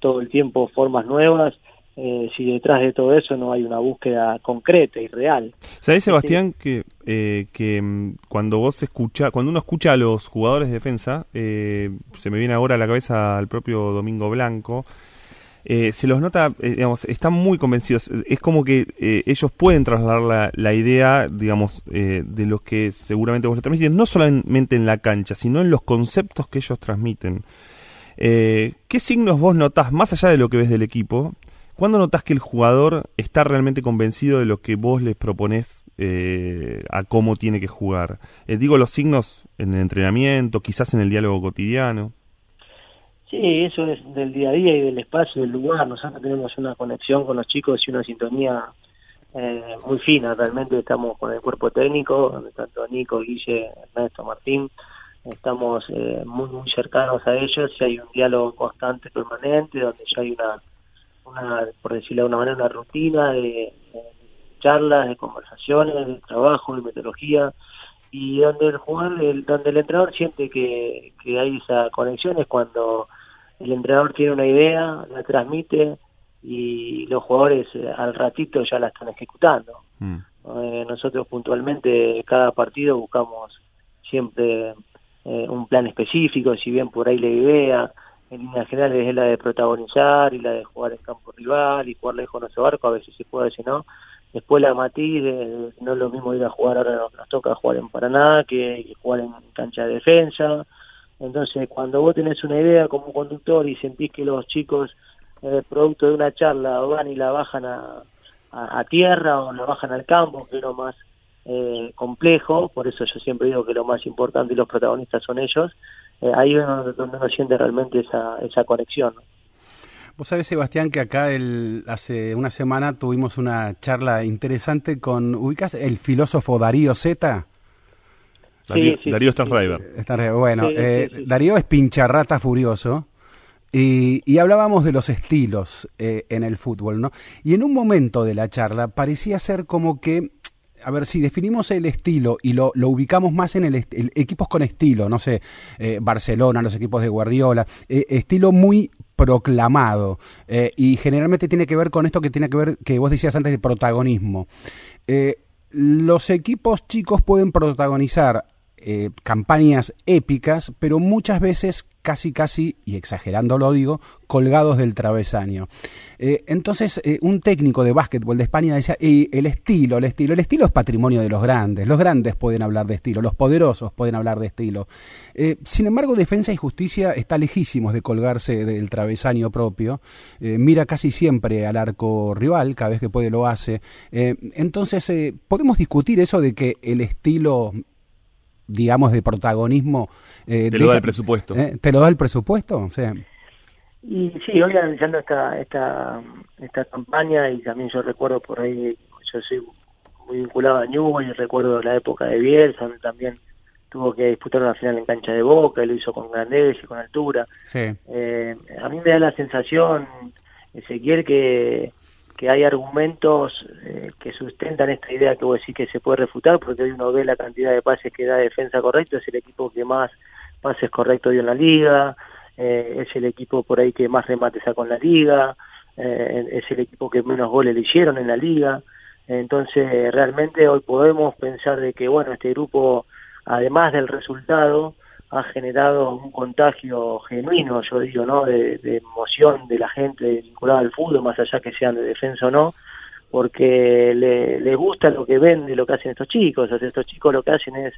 [SPEAKER 5] todo el tiempo formas nuevas, eh, si detrás de todo eso no hay una búsqueda concreta y real.
[SPEAKER 2] ¿Sabes, Sebastián, que, eh, que mm, cuando vos escucha, cuando uno escucha a los jugadores de defensa, eh, se me viene ahora a la cabeza al propio Domingo Blanco, se los nota, digamos, están muy convencidos. Es como que ellos pueden trasladar la, la idea, digamos, de los que seguramente vos lo transmiten, no solamente en la cancha, sino en los conceptos que ellos transmiten. Eh, ¿Qué signos vos notás, más allá de lo que ves del equipo, ¿Cuándo notas que el jugador está realmente convencido de lo que vos les proponés eh, a cómo tiene que jugar? Eh, digo los signos en el entrenamiento, quizás en el diálogo cotidiano.
[SPEAKER 5] Sí, eso es del día a día y del espacio, del lugar. Nosotros tenemos una conexión con los chicos y una sintonía eh, muy fina. Realmente estamos con el cuerpo técnico, tanto Nico, Guille, Ernesto, Martín. Estamos eh, muy, muy cercanos a ellos y hay un diálogo constante, permanente, donde ya hay una, una por decirlo de alguna manera, una rutina de, de charlas, de conversaciones, de trabajo, de metodología y donde el jugador, el, donde el entrenador siente que, que hay esa conexión es cuando el entrenador tiene una idea, la transmite y los jugadores eh, al ratito ya la están ejecutando.
[SPEAKER 2] Mm.
[SPEAKER 5] Eh, nosotros puntualmente cada partido buscamos siempre eh, un plan específico, si bien por ahí la idea en líneas generales es la de protagonizar y la de jugar en campo rival y jugar lejos de nuestro barco, a veces se puede, veces no. Después la matiz, no es lo mismo ir a jugar, ahora nos, nos toca jugar en Paraná que, que jugar en cancha de defensa. Entonces, cuando vos tenés una idea como conductor y sentís que los chicos, eh, producto de una charla, van y la bajan a, tierra o la bajan al campo, que es más eh, complejo, por eso yo siempre digo que lo más importante y los protagonistas son ellos, eh, ahí es donde, donde uno siente realmente esa, esa conexión. ¿no?
[SPEAKER 1] Vos sabés, Sebastián, que acá el, hace una semana tuvimos una charla interesante con, ¿ubicas el filósofo Darío Zeta?
[SPEAKER 2] Darío,
[SPEAKER 5] Sí, sí,
[SPEAKER 2] Darío
[SPEAKER 5] sí,
[SPEAKER 1] Bueno,
[SPEAKER 5] Sí,
[SPEAKER 1] eh. Darío es pincharrata furioso. Y, y hablábamos de los estilos eh, en el fútbol, ¿no? Y en un momento de la charla parecía ser como que, a ver, si definimos el estilo y lo, lo ubicamos más en el, equipos con estilo, no sé, eh, Barcelona, los equipos de Guardiola, eh, estilo muy proclamado eh, y generalmente tiene que ver con esto que tiene que ver, que vos decías antes de protagonismo. Los equipos chicos pueden protagonizar eh, campañas épicas, pero muchas veces casi, casi, y exagerando lo digo, colgados del travesaño. Eh, entonces, eh, un técnico de básquetbol de España decía, "Y el estilo, el estilo, el estilo es patrimonio de los grandes, los grandes pueden hablar de estilo, los poderosos pueden hablar de estilo. Sin embargo, Defensa y Justicia está lejísimos de colgarse del travesaño propio, mira casi siempre al arco rival, cada vez que puede lo hace. Entonces, podemos discutir eso de que el estilo digamos, de protagonismo. eh,
[SPEAKER 2] Te lo da el presupuesto.
[SPEAKER 1] ¿eh? ¿Te lo da el presupuesto? O sea,
[SPEAKER 5] Y sí, hoy analizando esta, esta, esta campaña y también yo recuerdo por ahí, yo soy muy vinculado a Newell y recuerdo la época de Bielsa, donde también tuvo que disputar una final en cancha de Boca, y lo hizo con grandeza y con altura.
[SPEAKER 1] sí.
[SPEAKER 5] Eh, a mí me da la sensación, Ezequiel, que, que hay argumentos eh, que sustentan esta idea que vos decís que se puede refutar, porque hoy uno ve la cantidad de pases que da defensa correcto, es el equipo que más pases correctos dio en la liga, eh, es el equipo por ahí que más remates sacó en la liga, eh, es el equipo que menos goles le hicieron en la liga. Entonces, realmente hoy podemos pensar de que, bueno, este grupo, además del resultado, ha generado un contagio genuino, yo digo, ¿no? De, emoción de la gente vinculada al fútbol, más allá que sean de defensa o no, porque le, le gusta lo que ven de lo que hacen estos chicos. O sea, estos chicos lo que hacen es,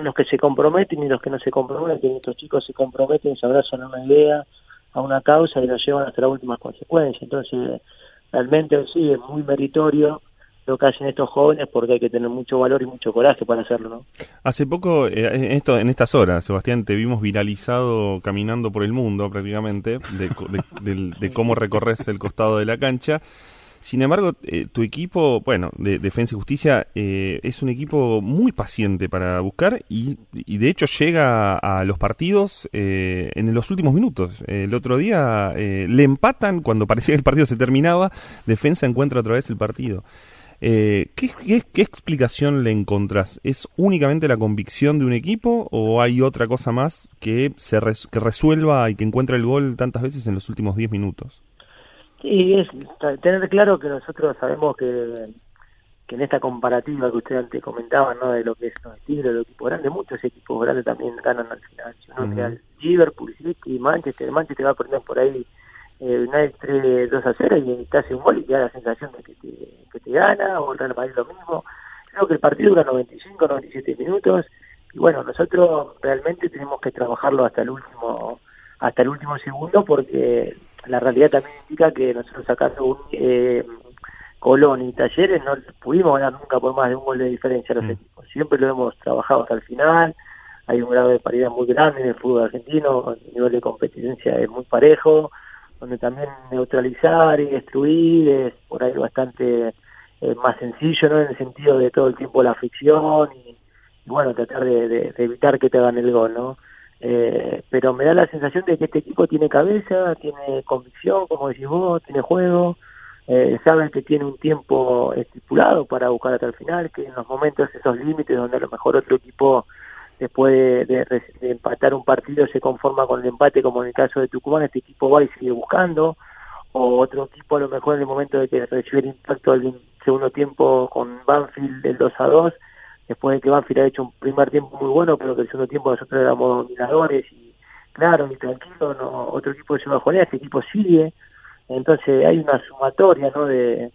[SPEAKER 5] los que se comprometen y los que no se comprometen. Estos chicos se comprometen, se abrazan a una idea, a una causa y la llevan hasta las últimas consecuencias. Entonces, realmente sí, es muy meritorio lo que hacen estos jóvenes porque hay que tener mucho valor y mucho coraje para hacerlo, ¿no?
[SPEAKER 2] Hace poco, eh, en, esto, en estas horas, Sebastián, te vimos viralizado caminando por el mundo prácticamente, de, de- del- de cómo recorres el costado de la cancha. Sin embargo, eh, tu equipo, bueno, de Defensa y Justicia, eh, es un equipo muy paciente para buscar y, y de hecho llega a los partidos eh, en los últimos minutos. el otro día eh, le empatan cuando parecía que el partido se terminaba, Defensa encuentra otra vez el partido. Eh, ¿qué, qué, qué explicación le encontrás? ¿Es únicamente la convicción de un equipo o hay otra cosa más que se res- que resuelva y que encuentre el gol tantas veces en los últimos 10 minutos?
[SPEAKER 5] Sí, es tener claro que nosotros sabemos que, que en esta comparativa que usted antes comentaba, ¿no? De lo que es los estilos de los equipos grandes, muchos equipos grandes también ganan al final. Si uno el Liverpool, City, Manchester, Manchester va a perder por ahí eh, United 3, 2 a 0 y te hace un gol y te da la sensación de que te, que te gana, o el Real Madrid lo mismo. Creo que el partido dura 95, 97 minutos y bueno, nosotros realmente tenemos que trabajarlo hasta el último hasta el último segundo porque la realidad también indica que nosotros sacando un eh, Colón y Talleres no pudimos ganar nunca por más de un gol de diferencia a los mm. equipos. Siempre lo hemos trabajado hasta el final. Hay un grado de paridad muy grande en el fútbol argentino, el nivel de competencia es muy parejo, donde también neutralizar y destruir es por ahí bastante eh, más sencillo, ¿no? En el sentido de todo el tiempo la fricción y, bueno, tratar de, evitar que te hagan el gol, ¿no? Eh, pero me da la sensación de que este equipo tiene cabeza, tiene convicción, como decís vos, tiene juego, eh, saben que tiene un tiempo estipulado para buscar hasta el final, que en los momentos esos límites donde a lo mejor otro equipo después de, empatar un partido se conforma con el empate, como en el caso de Tucumán, este equipo va y sigue buscando, o otro equipo a lo mejor en el momento de que recibe el impacto del segundo tiempo con Banfield del 2 a 2, después de que Banfield ha hecho un primer tiempo muy bueno, pero que el segundo tiempo nosotros éramos dominadores y claro, ni tranquilo, no, otro equipo se bajonea, este equipo sigue, entonces hay una sumatoria ¿no? de,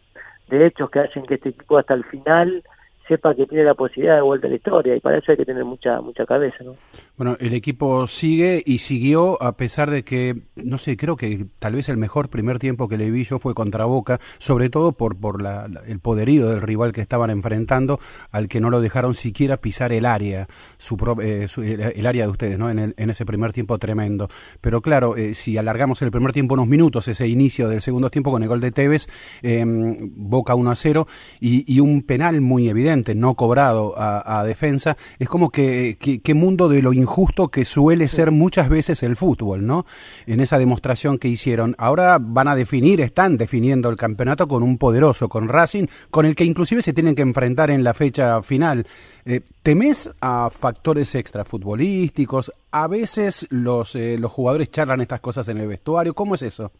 [SPEAKER 5] de hechos que hacen que este equipo hasta el final sepa que tiene la posibilidad de vuelta a la historia y para eso hay que tener mucha mucha cabeza ¿no?
[SPEAKER 1] bueno el equipo sigue y siguió a pesar de que no sé creo que tal vez el mejor primer tiempo que le vi yo fue contra Boca sobre todo por por la, el poderío del rival que estaban enfrentando al que no lo dejaron siquiera pisar el área su, eh, el área de ustedes no en, en, ese primer tiempo tremendo pero claro eh, si alargamos el primer tiempo unos minutos ese inicio del segundo tiempo con el gol de Tevez em, Boca 1 a 0 y, y un penal muy evidente no cobrado a, defensa, es como que, mundo de lo injusto que suele ser muchas veces el fútbol, ¿no? En esa demostración que hicieron. Ahora van a definir, están definiendo el campeonato con un poderoso, con Racing, con el que inclusive se tienen que enfrentar en la fecha final. Eh, ¿Temes a factores extrafutbolísticos? A veces los, eh, los jugadores charlan estas cosas en el vestuario. ¿Cómo es eso?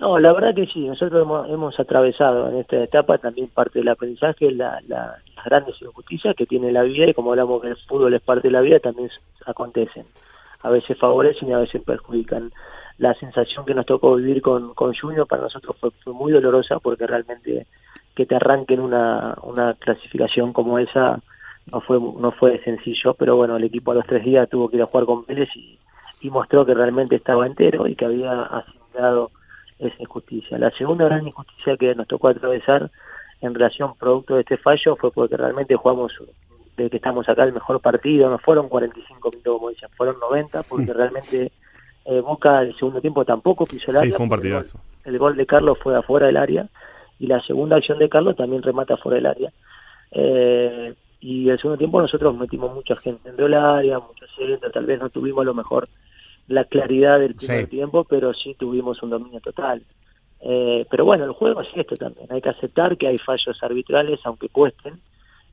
[SPEAKER 5] No, la verdad que sí, nosotros hemos, atravesado en esta etapa también parte del aprendizaje, la, las grandes injusticias que tiene la vida y como hablamos que el fútbol es parte de la vida, también acontecen. A veces favorecen y a veces perjudican. La sensación que nos tocó vivir con, con Junior para nosotros fue, muy dolorosa porque realmente que te arranquen una, una clasificación como esa no fue no fue sencillo, pero bueno, el equipo a los tres días tuvo que ir a jugar con Vélez y, y mostró que realmente estaba entero y que había asimilado esa injusticia. La segunda gran injusticia que nos tocó atravesar en relación producto de este fallo fue porque realmente jugamos de que estamos acá el mejor partido, no fueron 45 minutos como dicen, fueron 90 porque mm. realmente eh, Boca el segundo tiempo tampoco pisó el área.
[SPEAKER 2] fue un partidazo.
[SPEAKER 5] El gol, de Carlos fue afuera del área y la segunda acción de Carlos también remata fuera del área. Eh, y el segundo tiempo nosotros metimos mucha gente en el área, mucha gente, tal vez no tuvimos lo mejor la claridad del primer tiempo, pero sí tuvimos un dominio total. Eh, pero bueno, el juego es esto también. Hay que aceptar que hay fallos arbitrales, aunque cuesten,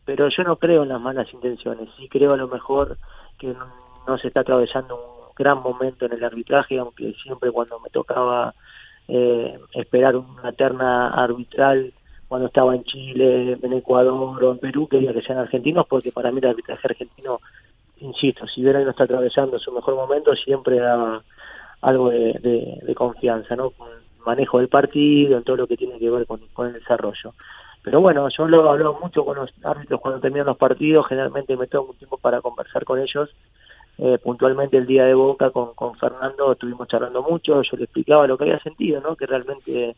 [SPEAKER 5] pero yo no creo en las malas intenciones. Sí creo a lo mejor que no, se está atravesando un gran momento en el arbitraje, aunque siempre cuando me tocaba eh, esperar una terna arbitral cuando estaba en Chile, en Ecuador o en Perú, quería que sean argentinos, porque para mí el arbitraje argentino insisto, si Vera no está atravesando su mejor momento, siempre da algo de, confianza, ¿no? Con el manejo del partido, en todo lo que tiene que ver con, el desarrollo. Pero bueno, yo lo he hablado mucho con los árbitros cuando terminan los partidos, generalmente me tomo un tiempo para conversar con ellos. Eh, puntualmente el día de Boca con, con Fernando estuvimos charlando mucho, yo le explicaba lo que había sentido, ¿no? Que realmente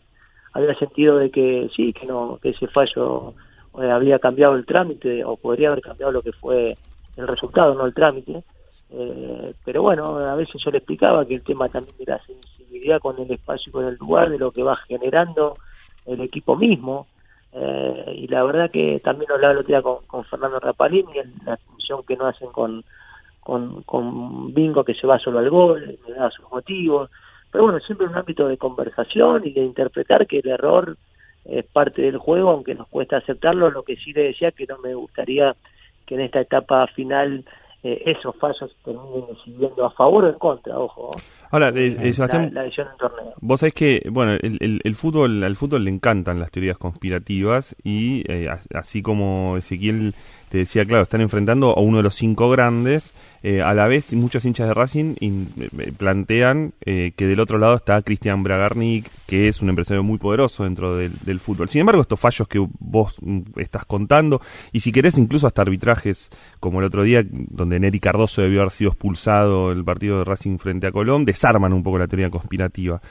[SPEAKER 5] había sentido de que sí, que no, que ese fallo eh, había cambiado el trámite o podría haber cambiado lo que fue el resultado, no el trámite. Eh, pero bueno, a veces yo le explicaba que el tema también de la sensibilidad con el espacio y con el lugar, de lo que va generando el equipo mismo. Eh, y la verdad que también lo hablaba el otro día con, Fernando Rapalini, la función que no hacen con, con, con Bingo, que se va solo al gol, me da sus motivos. Pero bueno, siempre un ámbito de conversación y de interpretar que el error es parte del juego, aunque nos cuesta aceptarlo. Lo que sí le decía que no me gustaría que en esta etapa final eh, esos fallos terminen decidiendo a favor o en contra, ojo.
[SPEAKER 2] Ahora, eh, eh, Sebastián, la, torneo. vos sabés que, bueno, el, el, fútbol, al fútbol le encantan las teorías conspirativas y así como Ezequiel te decía, claro, están enfrentando a uno de los cinco grandes. Eh, a la vez, muchos hinchas de Racing eh, plantean eh, que del otro lado está Cristian Bragarnik, que es un empresario muy poderoso dentro del, fútbol. Sin embargo, estos fallos que vos mm, estás contando, y si querés incluso hasta arbitrajes como el otro día, donde Neri Cardoso debió haber sido expulsado el partido de Racing frente a Colón, desarman un poco la teoría conspirativa.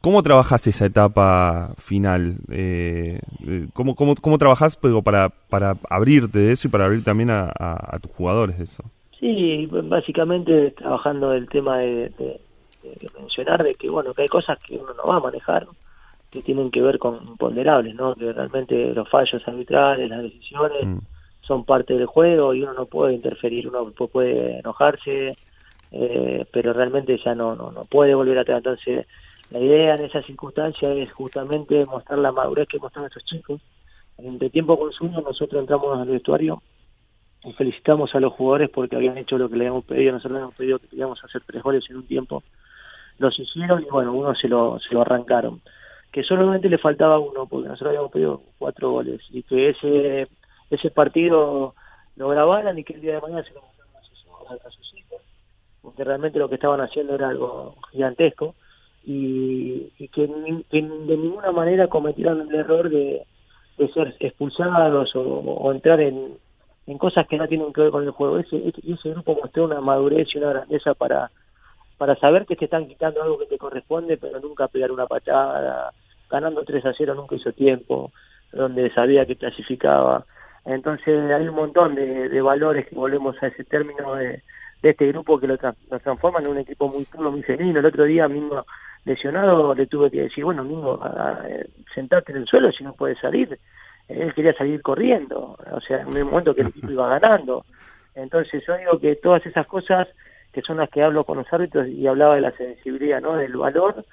[SPEAKER 2] ¿Cómo trabajas esa etapa final? Eh, eh ¿cómo, cómo, cómo trabajas para, para abrirte de eso y para abrir también a, a, tus jugadores de eso?
[SPEAKER 5] Sí, básicamente trabajando el tema de, mencionar de que bueno que hay cosas que uno no va a manejar que tienen que ver con imponderables, ¿no? Que realmente los fallos arbitrales, las decisiones mm. son parte del juego y uno no puede interferir, uno puede enojarse, eh, pero realmente ya no, no, no puede volver atrás. Entonces, la idea en esa circunstancia es justamente mostrar la madurez que mostraron estos chicos. En el tiempo consumo nosotros entramos al vestuario y felicitamos a los jugadores porque habían hecho lo que le habíamos pedido. Nosotros le habíamos pedido que queríamos hacer tres goles en un tiempo. Los hicieron y bueno, uno se lo, se lo arrancaron. Que solamente le faltaba uno porque nosotros habíamos pedido cuatro goles y que ese ese partido lo grabaran y que el día de mañana se lo mostraran a sus hijos. Porque realmente lo que estaban haciendo era algo gigantesco y, que, de ninguna manera cometieron el error de, ser expulsados o, entrar en, cosas que no tienen que ver con el juego. Ese, ese grupo mostró una madurez y una grandeza para, para saber que te están quitando algo que te corresponde, pero nunca pegar una patada, ganando 3 a 0 nunca hizo tiempo, donde sabía que clasificaba. Entonces hay un montón de, de valores que volvemos a ese término de, este grupo que lo, nos transforman en un equipo muy puro, muy femenino. El otro día mismo lesionado le tuve que decir, bueno, mismo, sentarte en el suelo si no puedes salir. Él quería salir corriendo, o sea, en un momento que el equipo iba ganando. Entonces yo digo que todas esas cosas que son las que hablo con los árbitros y hablaba de la sensibilidad, ¿no? Del valor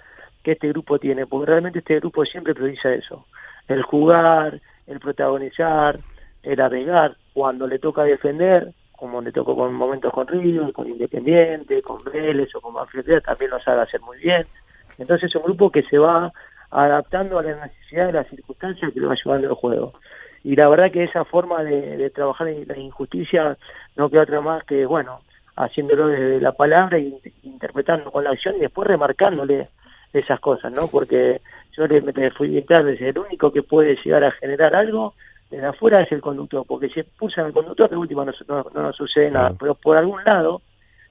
[SPEAKER 5] que este grupo tiene, porque realmente este grupo siempre prioriza eso, el jugar, el protagonizar, el arreglar, cuando le toca defender, como le tocó con momentos con Río, con Independiente, con Vélez o con Manfred, también lo sabe hacer muy bien. Entonces es un grupo que se va adaptando a las necesidades de las circunstancias que lo va llevando el juego. Y la verdad que esa forma de, trabajar en la injusticia no queda otra más que, bueno, haciéndolo desde la palabra e interpretando con la acción y después remarcándole esas cosas, ¿no? Porque yo le, me fui bien claro, el único que puede llegar a generar algo desde afuera es el conductor, porque si expulsan al conductor, de última no, no, no sucede nada, pero por algún lado,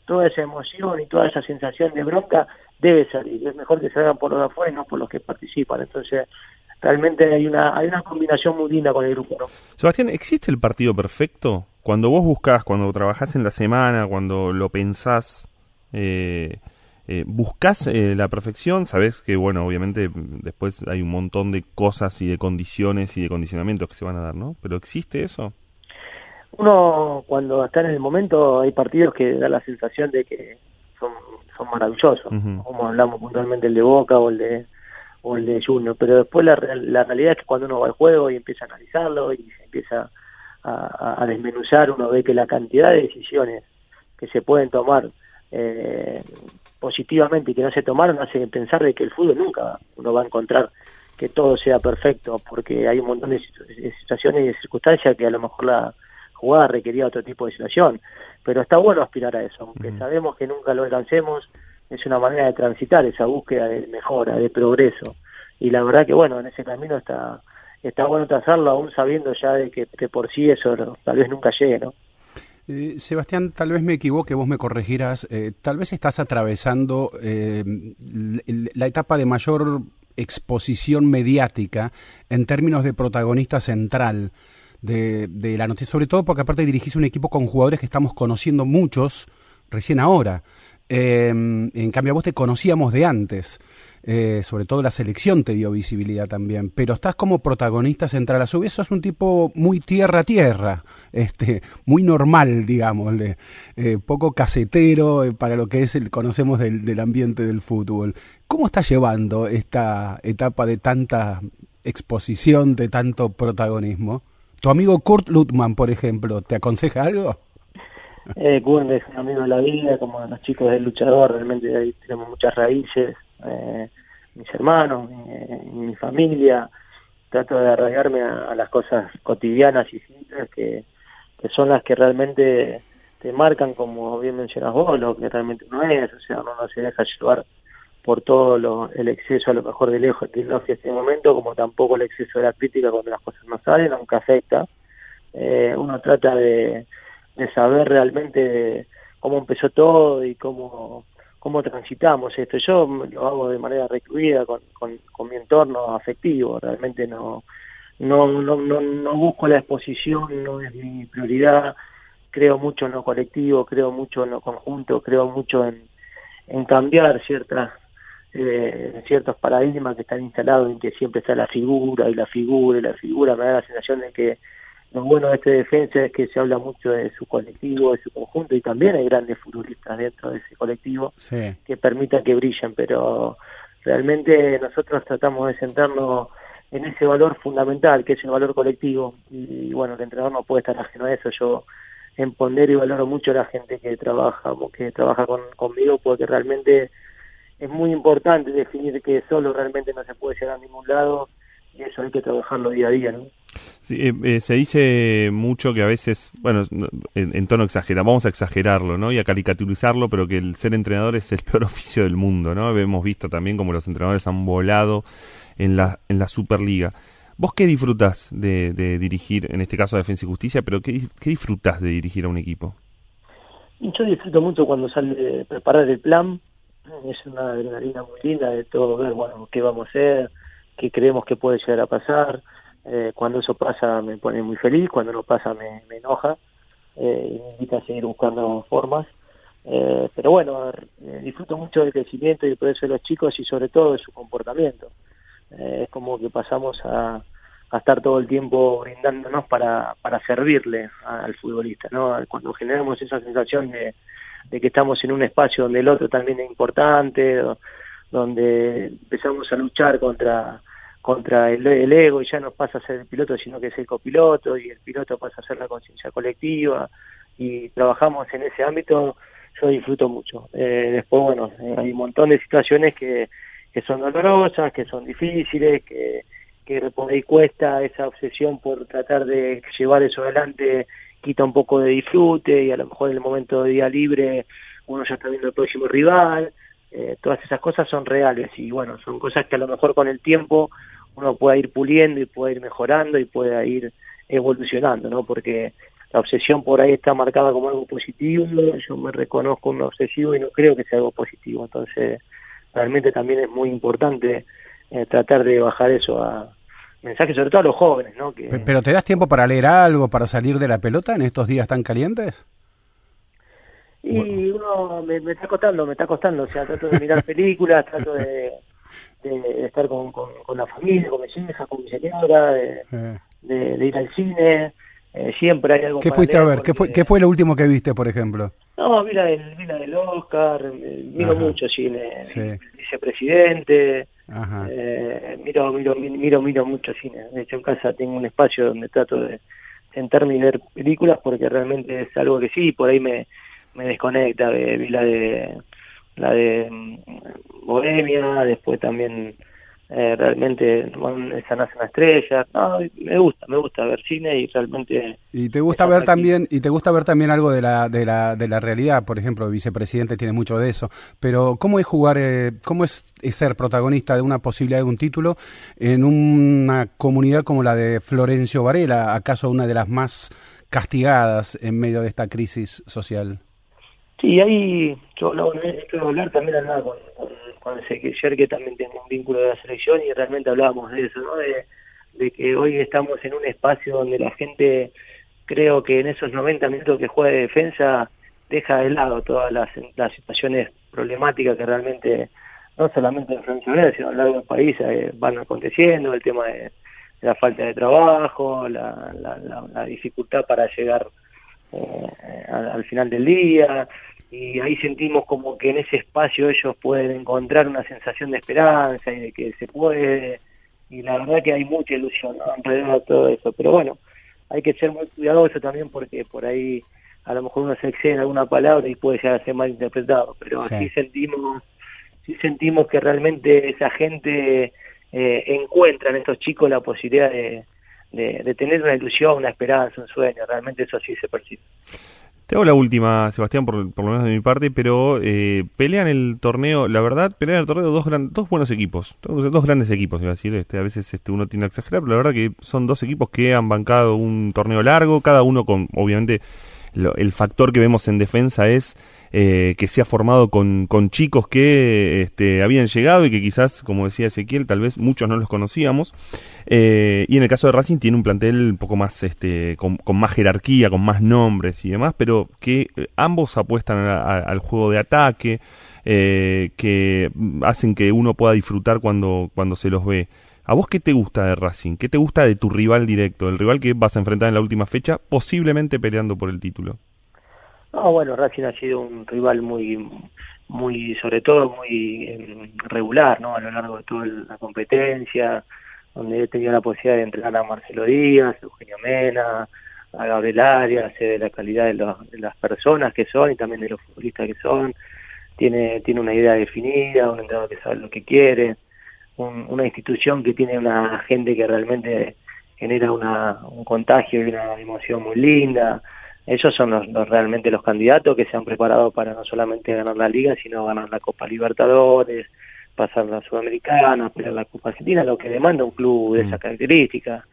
[SPEAKER 5] toda esa emoción y toda esa sensación de bronca debe salir. Es mejor que salgan por los de afuera y no por los que participan. Entonces, realmente hay una, hay una combinación muy linda con el grupo. ¿no?
[SPEAKER 2] Sebastián, ¿existe el partido perfecto? Cuando vos buscas, cuando trabajás en la semana, cuando lo pensás, eh, eh, buscas eh, la perfección, sabes que, bueno, obviamente después hay un montón de cosas y de condiciones y de condicionamientos que se van a dar, ¿no? Pero ¿existe eso?
[SPEAKER 5] Uno, cuando está en el momento, hay partidos que da la sensación de que son son maravillosos, como hablamos puntualmente el de Boca o el de o el de Junior, pero después la, la realidad es que cuando uno va al juego y empieza a analizarlo y se empieza a, a desmenuzar, uno ve que la cantidad de decisiones que se pueden tomar eh, positivamente y que no se tomaron hace pensar de que el fútbol nunca uno va a encontrar que todo sea perfecto, porque hay un montón de situaciones y de circunstancias que a lo mejor la jugada requería otro tipo de situación. Pero está bueno aspirar a eso, aunque sabemos que nunca lo alcancemos, es una manera de transitar esa búsqueda de mejora, de progreso, y la verdad que bueno, en ese camino está está bueno trazarlo aún sabiendo ya de que, por sí eso tal vez nunca llegue, ¿no?
[SPEAKER 1] Eh, Sebastián, tal vez me equivoque, vos me corregirás, eh, tal vez estás atravesando eh, la etapa de mayor exposición mediática en términos de protagonista central de, la noticia, sobre todo porque aparte dirigís un equipo con jugadores que estamos conociendo muchos recién ahora. Em, en cambio, a vos te conocíamos de antes. Eh, sobre todo la selección te dio visibilidad también, pero estás como protagonista central. A su vez, sos un tipo muy tierra a tierra, este, muy normal, digamos, eh, poco casetero eh, para lo que es el conocemos del, del ambiente del fútbol. ¿Cómo estás llevando esta etapa de tanta exposición, de tanto protagonismo? ¿Tu amigo Kurt Lutman, por ejemplo, te aconseja algo?
[SPEAKER 5] Eh, Kurt es un amigo de la vida, como los chicos del luchador, realmente ahí tenemos muchas raíces, eh, mis hermanos, mi, familia, trato de arraigarme a, las cosas cotidianas y simples que, que son las que realmente te marcan, como bien mencionas vos, lo que realmente uno es, o sea, uno no se deja llevar por todo lo, el exceso a lo mejor de lejos que no en este momento, como tampoco el exceso de la crítica cuando las cosas no salen, aunque afecta. Eh, uno trata de, saber realmente cómo empezó todo y cómo, cómo transitamos esto. Yo lo hago de manera recluida con, con, con mi entorno afectivo, realmente no, no, no, no, no busco la exposición, no es mi prioridad, creo mucho en lo colectivo, creo mucho en lo conjunto, creo mucho en, en cambiar ciertas eh, ciertos paradigmas que están instalados en que siempre está la figura y la figura y la figura, me da la sensación de que lo bueno de este defensa es que se habla mucho de su colectivo, de su conjunto, y también hay grandes futbolistas dentro de ese colectivo que permitan que brillen, pero realmente nosotros tratamos de centrarnos en ese valor fundamental, que es el valor colectivo, y, bueno, el entrenador no puede estar ajeno a eso, yo en poner y valoro mucho a la gente que trabaja, que trabaja con, conmigo, porque realmente es muy importante definir que solo realmente no se puede llegar a ningún lado, y eso hay que trabajarlo día a día, ¿no?
[SPEAKER 2] Sí, eh, eh, se dice mucho que a veces, bueno, en, tono exagerado, vamos a exagerarlo, ¿no? Y a caricaturizarlo, pero que el ser entrenador es el peor oficio del mundo, ¿no? Hemos visto también como los entrenadores han volado en la, en la Superliga. ¿Vos qué disfrutas de, dirigir, en este caso a Defensa y Justicia, pero qué, qué disfrutas de dirigir a un equipo?
[SPEAKER 5] Yo disfruto mucho cuando sale preparar el plan, es una adrenalina muy linda de todo ver, bueno, qué vamos a hacer, qué creemos que puede llegar a pasar, eh, cuando eso pasa me pone muy feliz, cuando no pasa me, enoja eh, y me invita a seguir buscando formas. Eh, pero bueno, disfruto mucho del crecimiento y del progreso de los chicos y sobre todo de su comportamiento. es como que pasamos a, estar todo el tiempo brindándonos para, para servirle al futbolista, ¿no? Cuando generamos esa sensación de, de que estamos en un espacio donde el otro también es importante, donde empezamos a luchar contra contra el, ego y ya no pasa a ser el piloto sino que es el copiloto y el piloto pasa a ser la conciencia colectiva y trabajamos en ese ámbito yo disfruto mucho. Eh, después bueno eh, hay un montón de situaciones que, que son dolorosas que son difíciles que que por ahí cuesta esa obsesión por tratar de llevar eso adelante quita un poco de disfrute y a lo mejor en el momento de día libre uno ya está viendo el próximo rival eh, todas esas cosas son reales y bueno, son cosas que a lo mejor con el tiempo uno pueda ir puliendo y pueda ir mejorando y pueda ir evolucionando, ¿no? Porque la obsesión por ahí está marcada como algo positivo, yo me reconozco un obsesivo y no creo que sea algo positivo, entonces realmente también es muy importante eh, tratar de bajar eso a mensajes sobre todo a los jóvenes, ¿no? Que,
[SPEAKER 1] ¿Pero te das tiempo para leer algo, para salir de la pelota en estos días tan calientes?
[SPEAKER 5] Y uno me, me está costando, me está costando, o sea, trato de mirar películas, trato de de, estar con, con, la familia, con mis hijas, con mi señora, eh. de, de, ir al cine. Eh, siempre hay algo
[SPEAKER 1] ¿Qué fuiste a ver? ¿Qué fue, ¿Qué fue lo último que viste, por ejemplo?
[SPEAKER 5] No, mira el, mira el Oscar, eh, miro mucho cine, vicepresidente, miro, miro, miro, miro mucho cine. De hecho, en casa tengo un espacio donde trato de sentarme y ver películas porque realmente es algo que sí, por ahí me, me desconecta. Vi la de la de mm, Bohemia, después también eh, realmente esa nace una estrella. No, me gusta me gusta ver cine y realmente
[SPEAKER 1] y te gusta ver también y te gusta ver también algo de la de la de la realidad por ejemplo vicepresidente tiene mucho de eso. Pero cómo es jugar eh, cómo es, ser protagonista de una posibilidad de un título en una comunidad como la de Florencio Varela acaso una de las más castigadas en medio de esta crisis social
[SPEAKER 5] Sí, ahí yo hablaba de hablar, también hablaba con, con, con que también tiene un vínculo de la selección, y realmente hablábamos de eso, ¿no? De, que hoy estamos en un espacio donde la gente, creo que en esos 90 minutos que juega de defensa, deja de lado todas las, las situaciones problemáticas que realmente, no solamente en Francia, sino a lo largo del país eh, van aconteciendo, el tema de, la falta de trabajo, la, la, la dificultad para llegar eh, al, final del día y ahí sentimos como que en ese espacio ellos pueden encontrar una sensación de esperanza y de que se puede y la verdad que hay mucha ilusión alrededor de todo eso pero bueno hay que ser muy cuidadoso también porque por ahí a lo mejor uno se excede en alguna palabra y puede llegar a ser mal interpretado pero sí, sentimos sí sentimos que realmente esa gente eh, encuentra en estos chicos la posibilidad de, de, tener una ilusión, una esperanza, un sueño. Realmente eso sí se percibe.
[SPEAKER 2] Te hago la última, Sebastián, por, por lo menos de mi parte, pero eh, pelean el torneo, la verdad, pelean el torneo dos, gran, dos buenos equipos, dos, grandes equipos, iba a decir, este, a veces este, uno tiene que exagerar, pero la verdad que son dos equipos que han bancado un torneo largo, cada uno con, obviamente, el factor que vemos en defensa es eh, que se ha formado con, con chicos que este, habían llegado y que quizás, como decía Ezequiel, tal vez muchos no los conocíamos. Eh, y en el caso de Racing tiene un plantel un poco más, este, con, más jerarquía, con más nombres y demás, pero que eh, ambos apuestan al juego de ataque, que hacen que uno pueda disfrutar cuando, cuando se los ve. ¿A vos qué te gusta de Racing? ¿Qué te gusta de tu rival directo, el rival que vas a enfrentar en la última fecha, posiblemente peleando por el título?
[SPEAKER 5] No, bueno, Racing ha sido un rival muy, muy, sobre todo muy em, regular, ¿no? A lo largo de toda la competencia, donde he tenido la posibilidad de entrenar a Marcelo Díaz, Eugenio Mena, a Gabriel Arias, de la calidad de, de, las personas que son y también de los futbolistas que son. Tiene, tiene una idea definida, un entrenador que sabe lo que quiere, una institución que tiene una gente que realmente genera una, un contagio y una emoción muy linda ellos son los, realmente los candidatos que se han preparado para no solamente ganar la liga, sino ganar la Copa Libertadores, pasar la Sudamericana, pelear la Copa Argentina, lo que demanda un club de esa mm. característica.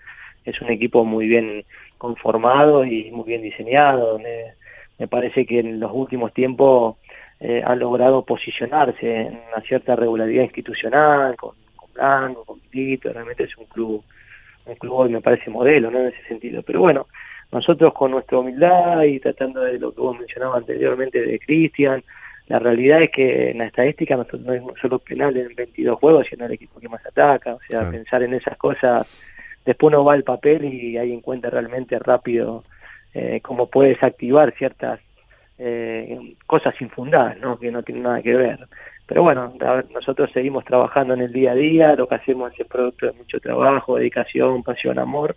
[SPEAKER 5] Es un equipo muy bien conformado y muy bien diseñado, donde me parece que en los últimos tiempos eh, ha logrado posicionarse en una cierta regularidad institucional, con Blanco, con Tito, realmente es un club, un club hoy me parece modelo, ¿no? En ese sentido. Pero bueno, nosotros con nuestra humildad y tratando de lo que vos mencionabas anteriormente de Cristian, la realidad es que en la estadística nosotros no es solo penal en 22 juegos, sino el equipo que más ataca, o sea, pensar en esas cosas, después uno va al papel y ahí encuentra realmente rápido eh, cómo puedes activar ciertas eh, cosas infundadas, ¿no? que no tienen nada que ver. Pero bueno, nosotros seguimos trabajando en el día a día, lo que hacemos es producto de mucho trabajo, dedicación, pasión, amor,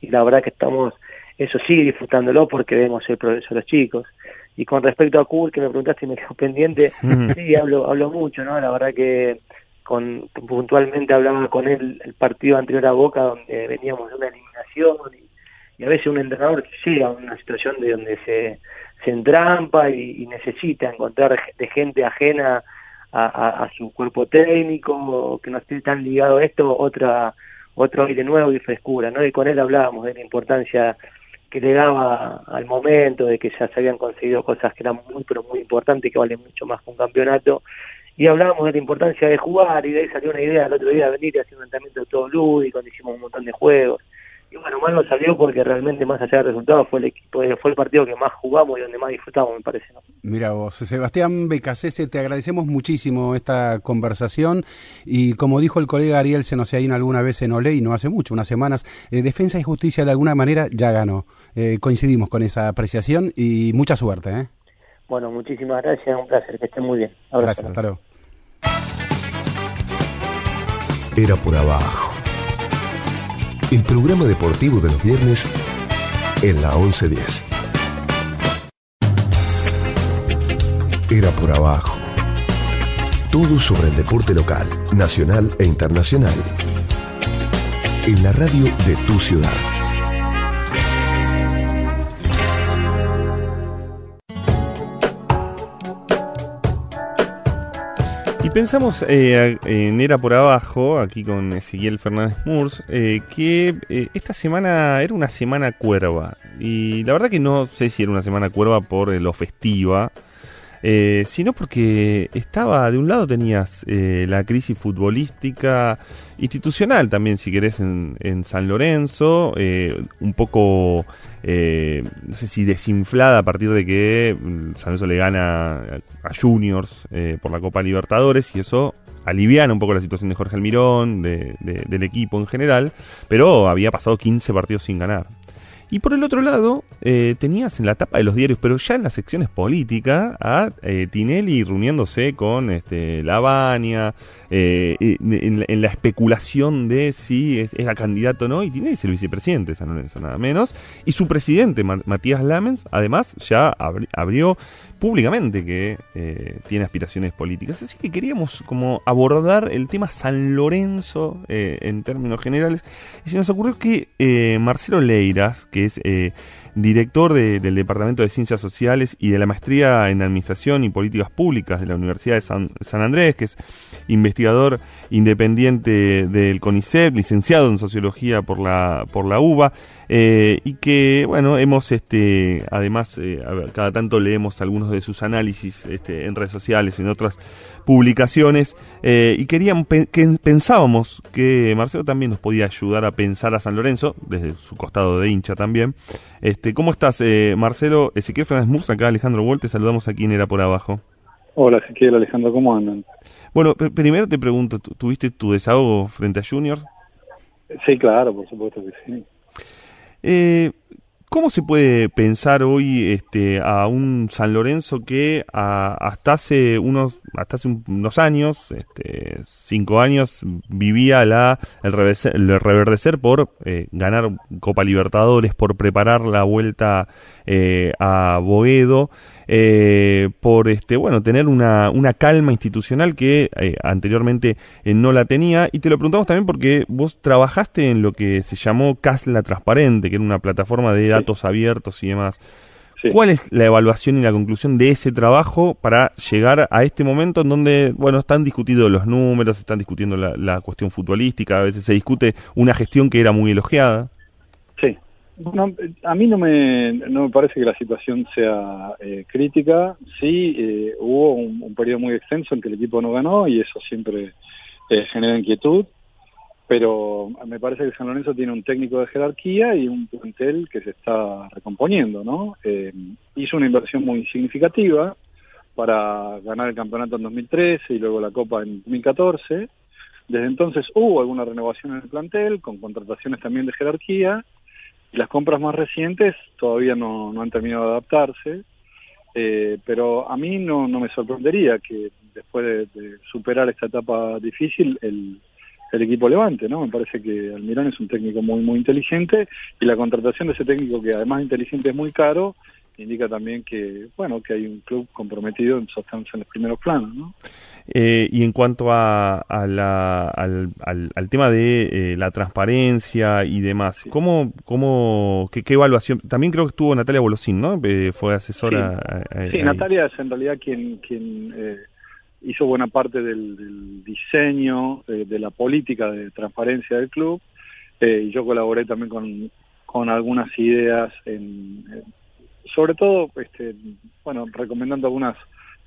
[SPEAKER 5] y la verdad que estamos eso sigue disfrutándolo porque vemos el progreso de los chicos. Y con respecto a Kurt, que me preguntaste y me quedó pendiente, sí, hablo, hablo mucho, ¿no? La verdad que con puntualmente hablaba con él el partido anterior a Boca, donde veníamos de una eliminación y, a veces un entrenador llega a una situación de donde se, se entrampa y, necesita encontrar de gente ajena a, a, su cuerpo técnico, que no esté tan ligado a esto, otra otro aire nuevo y frescura, ¿no? Y con él hablábamos de la importancia que le daba al momento de que ya se habían conseguido cosas que eran muy pero muy importantes que valen mucho más que un campeonato y hablábamos de la importancia de jugar y de ahí salió una idea el otro día de venir y hacer un entrenamiento todo lúdico, hicimos un montón de juegos y bueno, mal no salió porque realmente más allá del resultado fue el equipo, fue el partido que más jugamos y donde más disfrutamos, me parece. ¿no?
[SPEAKER 1] Mira vos, Sebastián Becasese, te agradecemos muchísimo esta conversación y como dijo el colega Ariel se nos ido alguna vez en Olé y no hace mucho, unas semanas, eh, Defensa y Justicia de alguna manera ya ganó. Eh, coincidimos con esa apreciación y mucha suerte. ¿eh?
[SPEAKER 5] Bueno, muchísimas gracias, un placer, que estén muy bien.
[SPEAKER 1] Gracias, hasta luego.
[SPEAKER 4] Era por abajo el programa deportivo de los viernes en la 1110. Era por abajo. Todo sobre el deporte local, nacional e internacional. En la radio de tu ciudad.
[SPEAKER 2] Pensamos eh, en Era por Abajo, aquí con Ezequiel Fernández Murs, eh, que eh, esta semana era una semana cuerva. Y la verdad que no sé si era una semana cuerva por lo festiva, sino porque estaba, de un lado tenías la crisis futbolística, institucional también, si querés, en, en San Lorenzo, un poco eh, no sé si desinflada a partir de que mm, San Lorenzo le gana a, Juniors eh, por la Copa Libertadores y eso aliviana un poco la situación de Jorge Almirón, del equipo en general, pero había pasado 15 partidos sin ganar. Y por el otro lado, eh, tenías en la tapa de los diarios, pero ya en las secciones políticas, a eh, Tinelli reuniéndose con este, eh, en, la especulación de si es, candidato o no, y Tinelli es el vicepresidente de San Lorenzo, nada menos, y su presidente, Matías Lamens, además ya abrió públicamente que eh, tiene aspiraciones políticas. Así que queríamos como abordar el tema San Lorenzo en términos generales, y se nos ocurrió que Marcelo Leiras, que es director del Departamento de Ciencias Sociales y de la Maestría en Administración y Políticas Públicas de la Universidad de San, Andrés, que es investigador independiente del CONICET, licenciado en Sociología por la, por la UBA, eh, y que, bueno, hemos, este, además, eh, cada tanto leemos algunos de sus análisis este, en redes sociales, en otras publicaciones, eh, y queríamos, que pensábamos que Marcelo también nos podía ayudar a pensar a San Lorenzo, desde su costado de hincha también, este, ¿Cómo estás, eh, Marcelo? Ezequiel Fernández Mursa, acá Alejandro Wall, te saludamos aquí en Era por Abajo.
[SPEAKER 6] Hola, Ezequiel, Alejandro, ¿cómo andan?
[SPEAKER 2] Bueno, primero te pregunto, ¿tuviste tu desahogo frente a Junior?
[SPEAKER 6] Sí, claro, por supuesto que sí.
[SPEAKER 2] Eh, ¿Cómo se puede pensar hoy este, a un San Lorenzo que hasta hace unos hasta hace unos años, este, cinco años, vivía la el, reverdecer por eh, ganar Copa Libertadores, por preparar la vuelta eh, a Boedo, eh, por este bueno tener una, una calma institucional que anteriormente no la tenía. Y te lo preguntamos también porque vos trabajaste en lo que se llamó CASLA Transparente, que era una plataforma de datos abiertos y demás. ¿Cuál es la evaluación y la conclusión de ese trabajo para llegar a este momento en donde, bueno, están discutidos los números, están discutiendo la, cuestión futbolística, a veces se discute una gestión que era muy elogiada?
[SPEAKER 6] Bueno, a mí no me, no me parece que la situación sea eh, crítica. Sí, eh, hubo un, periodo muy extenso en que el equipo no ganó y eso siempre eh, genera inquietud pero me parece que San Lorenzo tiene un técnico de jerarquía y un plantel que se está recomponiendo, ¿no? Eh, hizo una inversión muy significativa para ganar el campeonato en 2013 y luego la Copa en 2014. Desde entonces hubo alguna renovación en el plantel, con contrataciones también de jerarquía, las compras más recientes todavía no, han terminado de adaptarse, eh, pero a mí no, no me sorprendería que después de superar esta etapa difícil, el el equipo Levante, ¿no? Me parece que Almirón es un técnico muy muy inteligente y la contratación de ese técnico que además inteligente es muy caro indica también que bueno que hay un club comprometido en sostenerse en los primeros planos, ¿no?
[SPEAKER 2] Eh, y en cuanto a, la, al, al, tema de eh, la transparencia y demás, ¿cómo, cómo qué, evaluación? También creo que estuvo Natalia Bolosín, ¿no? Eh, fue asesora.
[SPEAKER 6] Sí, Natalia es en realidad quien quien hizo buena parte del, diseño, de, la política de transparencia del club, eh, y yo colaboré también con, con algunas ideas, en, sobre todo, este, bueno, recomendando algunas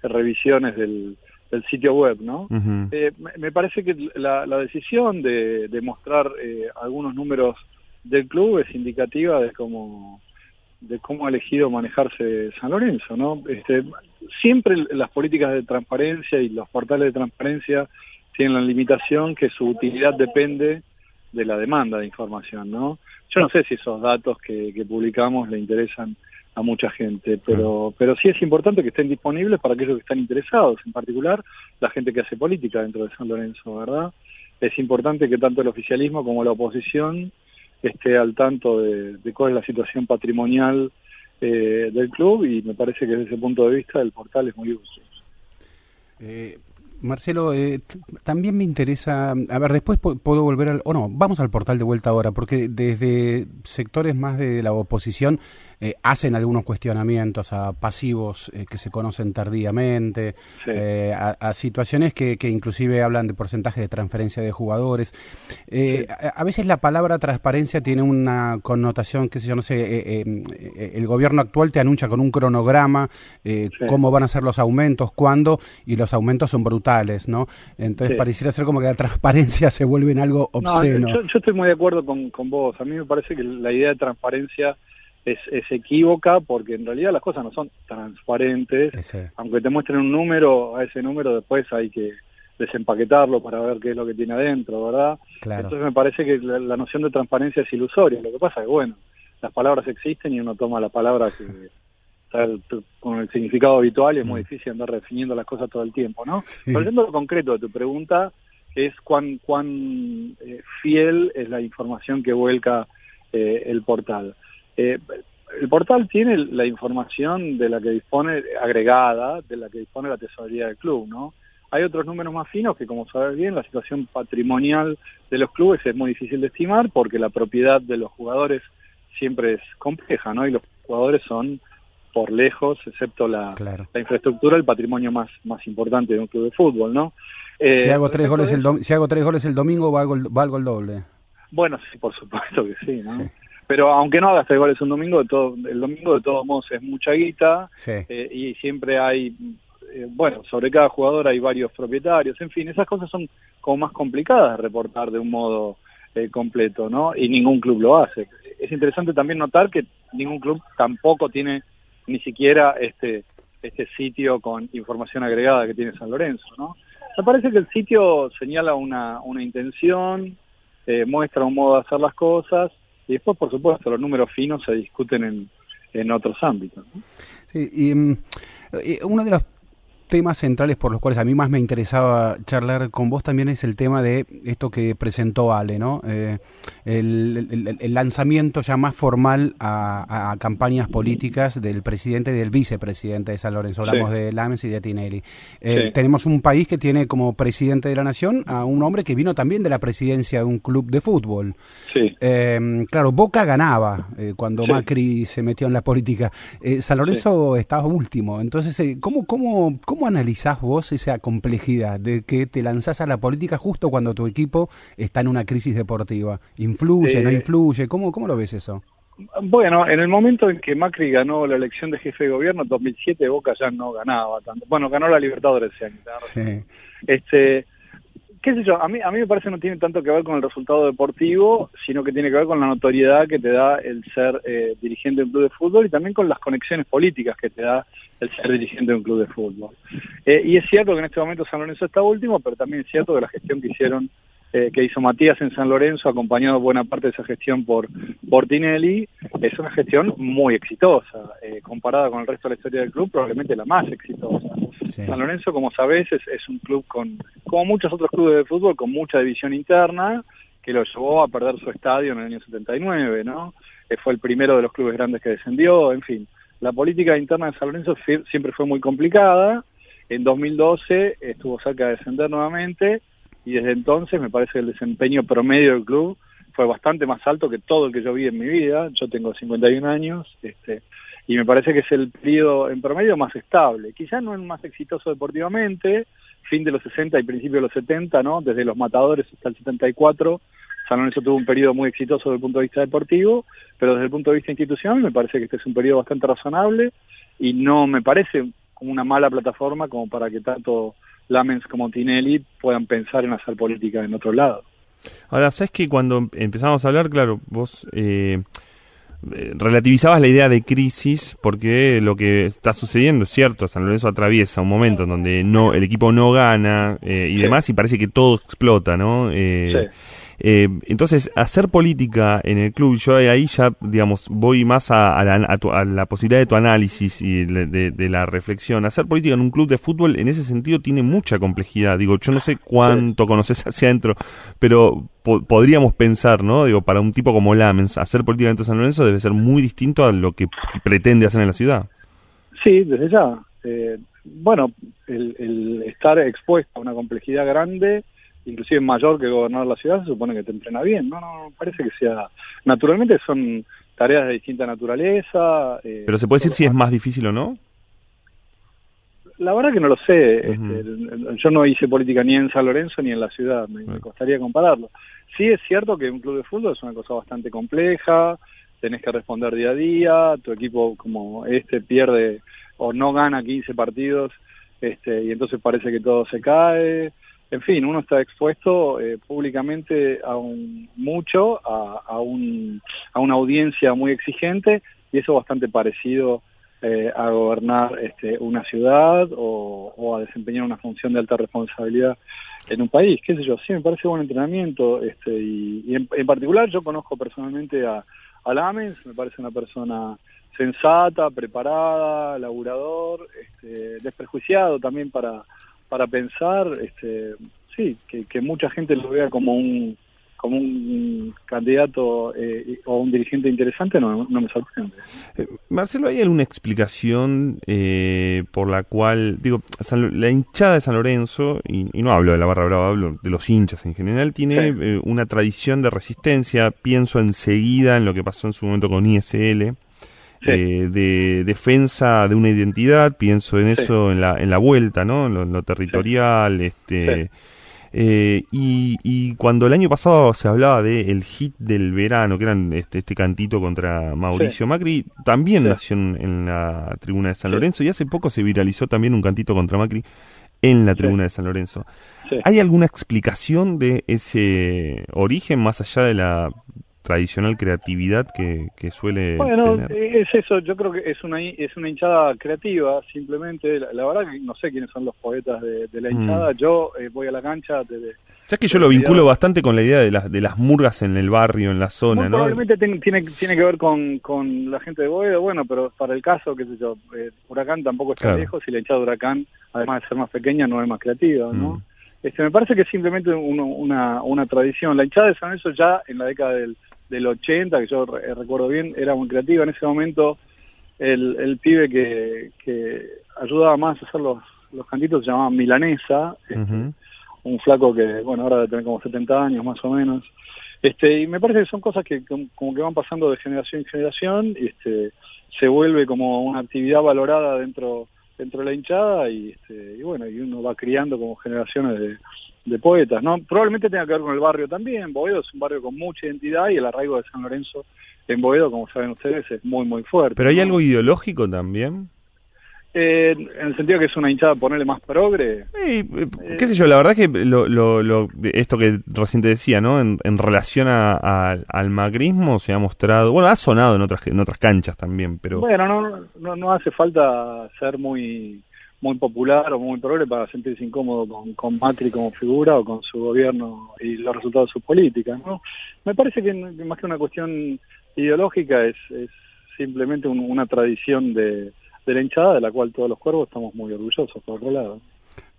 [SPEAKER 6] revisiones del, del sitio web, ¿no? Eh, me, parece que la, la decisión de, de mostrar eh, algunos números del club es indicativa de cómo de cómo ha elegido manejarse San Lorenzo, ¿no? Este, siempre las políticas de transparencia y los portales de transparencia tienen la limitación que su utilidad depende de la demanda de información, ¿no? Yo no sé si esos datos que, publicamos le interesan a mucha gente, pero, pero sí es importante que estén disponibles para aquellos que están interesados, en particular la gente que hace política dentro de San Lorenzo, ¿verdad? Es importante que tanto el oficialismo como la oposición esté al tanto de, de cuál es la situación patrimonial eh, del club y me parece que desde ese punto de vista el portal es muy útil.
[SPEAKER 1] Eh, Marcelo, eh, también me interesa, a ver, después puedo volver al, o no, vamos al portal de vuelta ahora, porque desde sectores más de la oposición eh, hacen algunos cuestionamientos a pasivos eh, que se conocen tardíamente, eh, a, situaciones que, que, inclusive hablan de porcentaje de transferencia de jugadores. A, veces la palabra transparencia tiene una connotación, que sé yo, no sé, el gobierno actual te anuncia con un cronograma cómo van a ser los aumentos, cuándo, y los aumentos son brutales, ¿no? Entonces pareciera ser como que la transparencia se vuelve en algo obsceno.
[SPEAKER 6] yo, yo, estoy muy de acuerdo con, con vos. A mí me parece que la idea de transparencia es, es equívoca porque en realidad las cosas no son transparentes. Aunque te muestren un número, a ese número después hay que desempaquetarlo para ver qué es lo que tiene adentro, ¿verdad? Entonces me parece que la, noción de transparencia es ilusoria. Lo que pasa es que, bueno, las palabras existen y uno toma la palabra que está con el significado habitual y es muy mm. difícil andar definiendo las cosas todo el tiempo, ¿no? Sí. lo concreto de tu pregunta, es cuán, cuán eh, fiel es la información que vuelca eh, el portal. Eh, el portal tiene la información de la que dispone, agregada, de la que dispone la tesorería del club, ¿no? Hay otros números más finos que, como sabes bien, la situación patrimonial de los clubes es muy difícil de estimar porque la propiedad de los jugadores siempre es compleja, ¿no? Y los jugadores son por lejos, excepto la, la infraestructura, el patrimonio más, más importante de un club de fútbol, ¿no?
[SPEAKER 1] si, eh, hago tres goles el si hago tres goles el domingo, valgo, valgo el doble.
[SPEAKER 6] Bueno, sí, por supuesto que sí, ¿no? Pero aunque no hagas tres goles un domingo, de todo, el domingo de todos modos es mucha guita eh, y siempre hay, eh, bueno, sobre cada jugador hay varios propietarios, en fin, esas cosas son como más complicadas de reportar de un modo completo, ¿no? Y ningún club lo hace. Es interesante también notar que ningún club tampoco tiene ni siquiera este este sitio con información agregada que tiene San Lorenzo, ¿no? Me parece que el sitio señala una, una intención, eh, muestra un modo de hacer las cosas y después, por supuesto, los números finos se discuten en, en otros ámbitos.
[SPEAKER 1] Sí, y, mm, uno de los temas centrales por los cuales a mí más me interesaba charlar con vos también es el tema de esto que presentó Ale, ¿no? Eh, el, lanzamiento ya más formal a, campañas políticas del presidente y del vicepresidente de San Lorenzo. Hablamos de Lames y de Tinelli. Eh, tenemos un país que tiene como presidente de la nación a un hombre que vino también de la presidencia de un club de fútbol. Eh, claro, Boca ganaba cuando Macri se metió en la política. San Lorenzo estaba último. Entonces, ¿cómo, cómo, cómo ¿Cómo analizás vos esa complejidad de que te lanzás a la política justo cuando tu equipo está en una crisis deportiva? ¿Influye, no eh, influye? ¿Cómo, ¿Cómo lo ves eso?
[SPEAKER 6] Bueno, en el momento en que Macri ganó la elección de jefe de gobierno, en 2007 Boca ya no ganaba tanto. Bueno, ganó la Libertadores ese año. Sí. Este, qué sé yo, a mí, a mí me parece que no tiene tanto que ver con el resultado deportivo, sino que tiene que ver con la notoriedad que te da el ser eh, dirigente de un club de fútbol y también con las conexiones políticas que te da el ser dirigente de un club de fútbol. Eh, y es cierto que en este momento San Lorenzo está último, pero también es cierto que la gestión que hicieron eh, que hizo Matías en San Lorenzo, acompañado buena parte de esa gestión por, Bortinelli, es una gestión muy exitosa, eh, comparada con el resto de la historia del club, probablemente la más exitosa. San Lorenzo, como sabés, es, es, un club con, como muchos otros clubes de fútbol, con mucha división interna, que lo llevó a perder su estadio en el año 79, ¿no? Eh, fue el primero de los clubes grandes que descendió, en fin. La política interna de San Lorenzo siempre fue muy complicada. En 2012 estuvo cerca de descender nuevamente y desde entonces me parece que el desempeño promedio del club fue bastante más alto que todo el que yo vi en mi vida. Yo tengo 51 años este, y me parece que es el periodo en promedio más estable. Quizás no es más exitoso deportivamente, fin de los 60 y principio de los 70, ¿no? Desde los matadores hasta el 74, San Lorenzo tuvo un periodo muy exitoso desde el punto de vista deportivo, pero desde el punto de vista institucional me parece que este es un periodo bastante razonable y no me parece una mala plataforma como para que tanto Lamens como Tinelli puedan pensar en hacer política en otro lado.
[SPEAKER 2] Ahora, ¿sabes que cuando empezamos a hablar, claro, vos eh, eh, relativizabas la idea de crisis porque lo que está sucediendo es cierto, San Lorenzo atraviesa un momento en donde no el equipo no gana eh, y demás y parece que todo explota, ¿no? Sí. Eh, entonces, hacer política en el club, yo ahí ya, digamos, voy más a, la, posibilidad de tu análisis y de, la reflexión. Hacer política en un club de fútbol, en ese sentido, tiene mucha complejidad. Digo, yo no sé cuánto conoces hacia adentro, pero podríamos pensar, ¿no? Digo, para un tipo como Lamens, hacer política dentro de San Lorenzo debe ser muy distinto a lo que pretende hacer en la ciudad.
[SPEAKER 6] Sí, desde ya. Eh, bueno, el, el estar expuesto a una complejidad grande inclusive mayor que gobernar la ciudad, se supone que te entrena bien. No, no, parece que sea... Naturalmente son tareas de distinta naturaleza.
[SPEAKER 2] Eh, ¿Pero se puede decir si es más difícil o no?
[SPEAKER 6] La verdad que no lo sé. Este, yo no hice política ni en San Lorenzo ni en la ciudad. Me, costaría compararlo. Sí es cierto que un club de fútbol es una cosa bastante compleja. Tenés que responder día a día. Tu equipo como este pierde o no gana 15 partidos este, y entonces parece que todo se cae en fin, uno está expuesto eh, públicamente a un mucho, a, a, un, a una audiencia muy exigente y eso bastante parecido eh, a gobernar este, una ciudad o, a desempeñar una función de alta responsabilidad en un país, qué sé yo, sí, me parece buen entrenamiento este, y, en, particular yo conozco personalmente a, a Lamens, me parece una persona sensata, preparada, laburador, este, desprejuiciado también para para pensar, este, sí, que, mucha gente lo vea como un como un candidato eh, o un dirigente interesante no, no me sorprende.
[SPEAKER 2] Eh, Marcelo, ¿hay alguna explicación eh, por la cual, digo, la hinchada de San Lorenzo, y, no hablo de la barra brava, hablo de los hinchas en general, tiene una tradición de resistencia, pienso enseguida en lo que pasó en su momento con ISL, de defensa de una identidad, pienso en eso en, la, en la vuelta, ¿no? En lo, territorial, este eh, y, cuando el año pasado se hablaba de el hit del verano, que era este, este cantito contra Mauricio Macri, también nació en, la tribuna de San Lorenzo y hace poco se viralizó también un cantito contra Macri en la tribuna de San Lorenzo. ¿Hay alguna explicación de ese origen más allá de la tradicional creatividad que, suele
[SPEAKER 6] bueno, es eso, yo creo que es una es una hinchada creativa, simplemente, la, verdad que no sé quiénes son los poetas de, la mm. hinchada, yo eh, voy a la cancha desde...
[SPEAKER 2] ¿Sabes que yo lo vinculo bastante con la idea de las, de las murgas en el barrio, en la zona, ¿no?
[SPEAKER 6] Probablemente tiene, tiene que ver con, con la gente de Boedo, bueno, pero para el caso, qué sé yo, eh, Huracán tampoco está lejos y la hinchada de Huracán, además de ser más pequeña, no es más creativa, ¿no? Mm. Este, me parece que es simplemente una, una tradición. La hinchada de San Lorenzo ya en la década del del 80, que yo recuerdo bien, era muy creativa. En ese momento el, el pibe que, que ayudaba más a hacer los, los cantitos se llamaba Milanesa, este, un flaco que, bueno, ahora debe tener como 70 años más o menos. Este, y me parece que son cosas que como que van pasando de generación en generación y este, se vuelve como una actividad valorada dentro dentro de la hinchada y, este, y bueno, y uno va criando como generaciones de, de poetas, ¿no? Probablemente tenga que ver con el barrio también. Boedo es un barrio con mucha identidad y el arraigo de San Lorenzo en Boedo, como saben ustedes, es muy, muy fuerte.
[SPEAKER 2] ¿Pero hay algo ideológico también?
[SPEAKER 6] Eh, en el sentido que es una hinchada ponerle más progre.
[SPEAKER 2] Sí, eh, qué sé yo, la verdad que lo, lo, esto que recién te decía, ¿no? En, relación a, al magrismo se ha mostrado, bueno, ha sonado en otras en otras canchas también, pero...
[SPEAKER 6] Bueno, no, no, no hace falta ser muy muy popular o muy progre para sentirse incómodo con, con Macri como figura o con su gobierno y los resultados de sus políticas. ¿no? Me parece que más que una cuestión ideológica es, es simplemente una tradición de, de la hinchada de la cual todos los cuervos estamos muy orgullosos, por otro lado.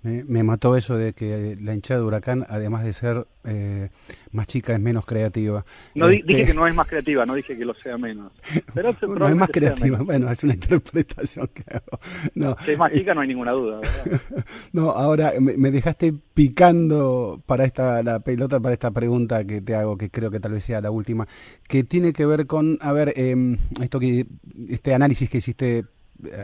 [SPEAKER 1] Me, mató eso de que la hinchada de Huracán, además de ser eh, más chica, es menos creativa.
[SPEAKER 6] No dije este que no es más creativa, no dije que lo sea menos.
[SPEAKER 1] Pero no es más creativa, bueno, es una interpretación que hago.
[SPEAKER 6] No, que es más chica no hay ninguna duda.
[SPEAKER 1] no, ahora me, dejaste picando para esta la pelota para esta pregunta que te hago, que creo que tal vez sea la última, que tiene que ver con, a ver, eh, esto que este análisis que hiciste eh,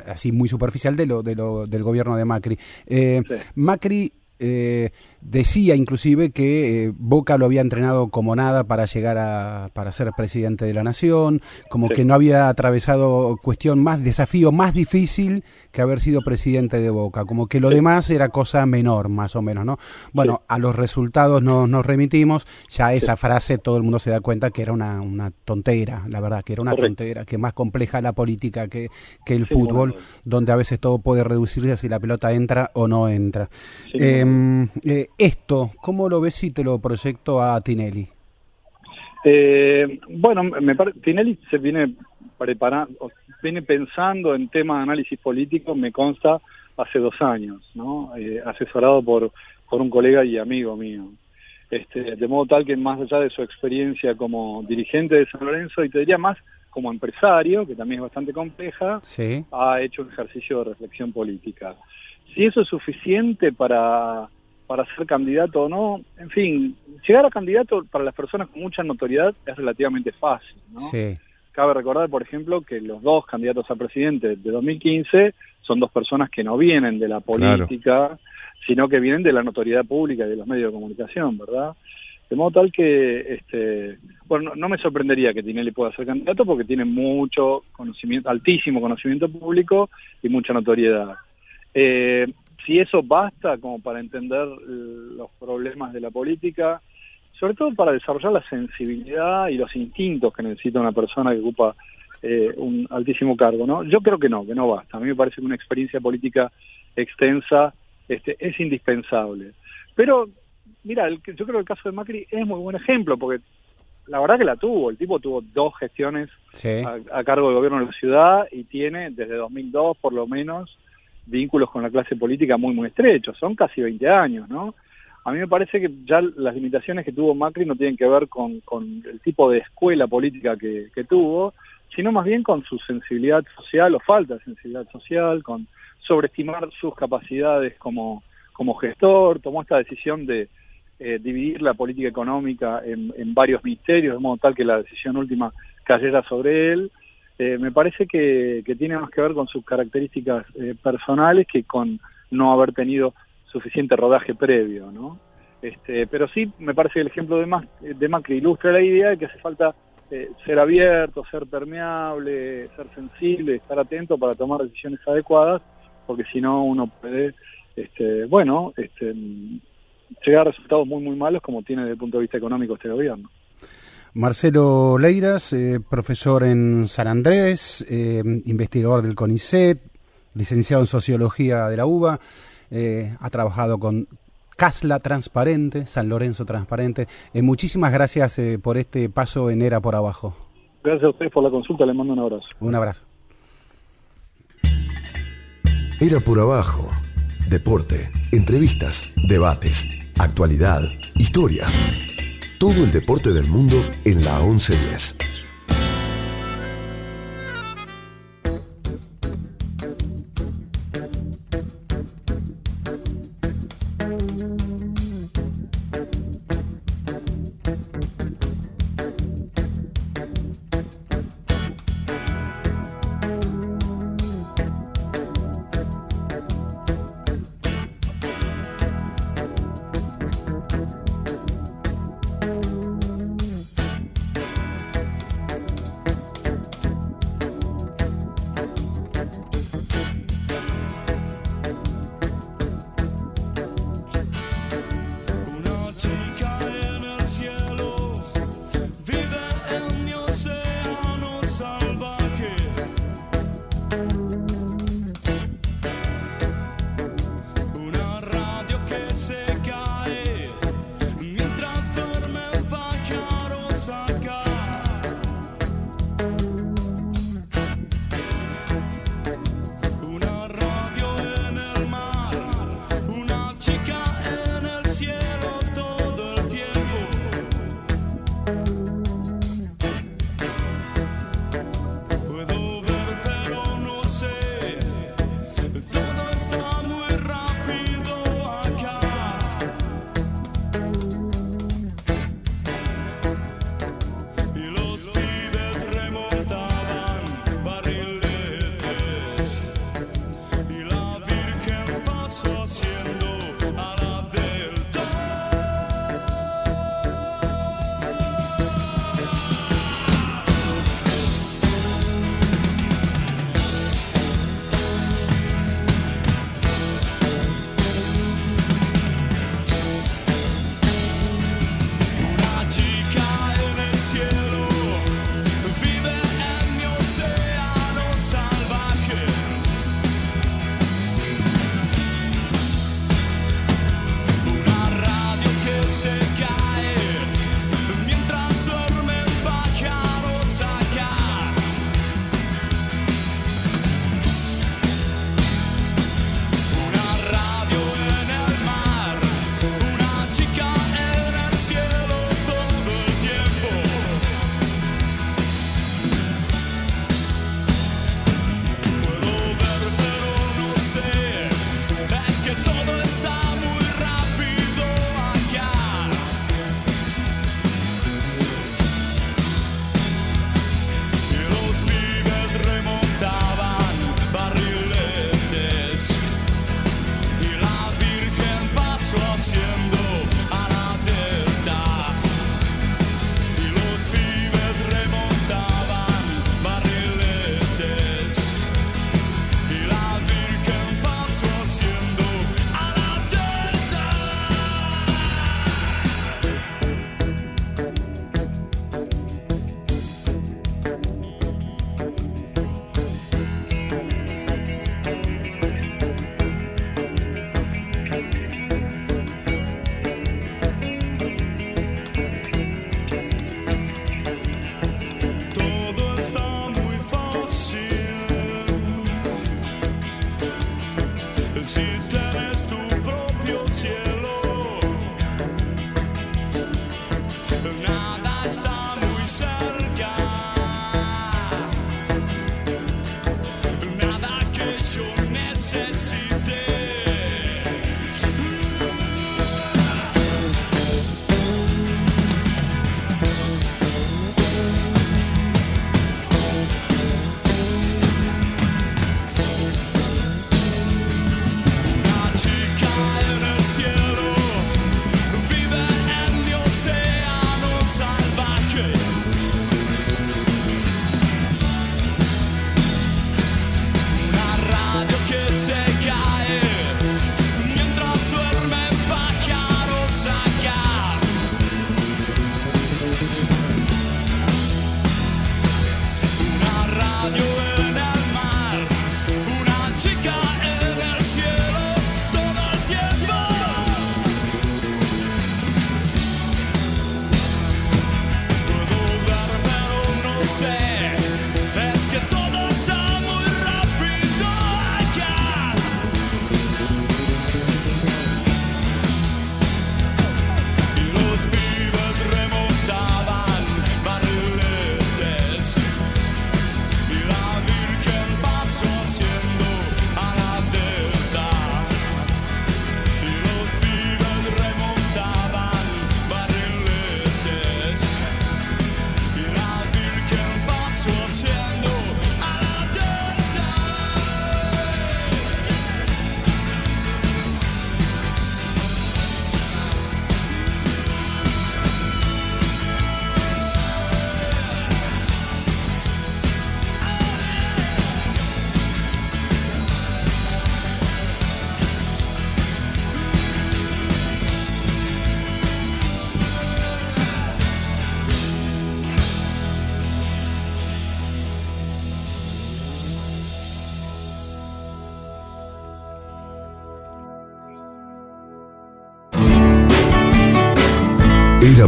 [SPEAKER 1] así muy superficial de lo, de lo del gobierno de Macri. Eh, Macri eh, decía inclusive que eh, Boca lo había entrenado como nada para llegar a para ser presidente de la nación, como que no había atravesado cuestión más desafío más difícil que haber sido presidente de Boca, como que lo demás era cosa menor más o menos, ¿no? Bueno, a los resultados nos, nos remitimos, ya esa frase todo el mundo se da cuenta que era una, una tontera, la verdad, que era una tontera, que más compleja la política que, que el fútbol, donde a veces todo puede reducirse a si la pelota entra o no entra. Em, eh, esto, ¿cómo lo ves si te lo proyecto a Tinelli?
[SPEAKER 6] Eh, bueno, me Tinelli se viene preparando, viene pensando en temas de análisis político, me consta, hace dos años, ¿no? Eh, asesorado por, por un colega y amigo mío. Este, de modo tal que más allá de su experiencia como dirigente de San Lorenzo, y te diría más como empresario, que también es bastante compleja, ha hecho un ejercicio de reflexión política. Si eso es suficiente para para ser candidato o no. En fin, llegar a candidato para las personas con mucha notoriedad es relativamente fácil, ¿no? Sí. Cabe recordar, por ejemplo, que los dos candidatos a presidente de 2015 son dos personas que no vienen de la política, sino que vienen de la notoriedad pública y de los medios de comunicación, ¿verdad? De modo tal que, este, bueno, no, me sorprendería que Tinelli pueda ser candidato porque tiene mucho conocimiento, altísimo conocimiento público y mucha notoriedad. Eh, si eso basta como para entender los problemas de la política, sobre todo para desarrollar la sensibilidad y los instintos que necesita una persona que ocupa eh, un altísimo cargo, ¿no? Yo creo que no, que no basta. A mí me parece que una experiencia política extensa este, es indispensable. Pero, mira, yo creo que el caso de Macri es muy buen ejemplo, porque la verdad que la tuvo. El tipo tuvo dos gestiones a, a, cargo del gobierno de la ciudad y tiene desde 2002 por lo menos vínculos con la clase política muy, muy estrechos, son casi 20 años, ¿no? a mí me parece que ya las limitaciones que tuvo Macri no tienen que ver con, con el tipo de escuela política que, que tuvo, sino más bien con su sensibilidad social o falta de sensibilidad social, con sobreestimar sus capacidades como, como gestor, tomó esta decisión de eh, dividir la política económica en, en, varios ministerios, de modo tal que la decisión última cayera sobre él. Eh, me parece que, que, tiene más que ver con sus características eh, personales que con no haber tenido suficiente rodaje previo, ¿no? Este, pero sí, me parece que el ejemplo de, de Macri ilustra la idea de que hace falta eh, ser abierto, ser permeable, ser sensible, estar atento para tomar decisiones adecuadas, porque si no uno puede, este, bueno, este, llegar a resultados muy, muy malos como tiene desde el punto de vista económico este gobierno.
[SPEAKER 1] Marcelo Leiras, eh, profesor en San Andrés, eh, investigador del CONICET, licenciado en Sociología de la UBA, eh, ha trabajado con Casla Transparente, San Lorenzo Transparente. Eh, muchísimas gracias eh, por este paso en Era por Abajo.
[SPEAKER 6] Gracias a ustedes por la consulta, les mando un abrazo.
[SPEAKER 1] Un abrazo.
[SPEAKER 7] Era por Abajo. Deporte, entrevistas, debates, actualidad, historia. Todo el deporte del mundo en la 1110.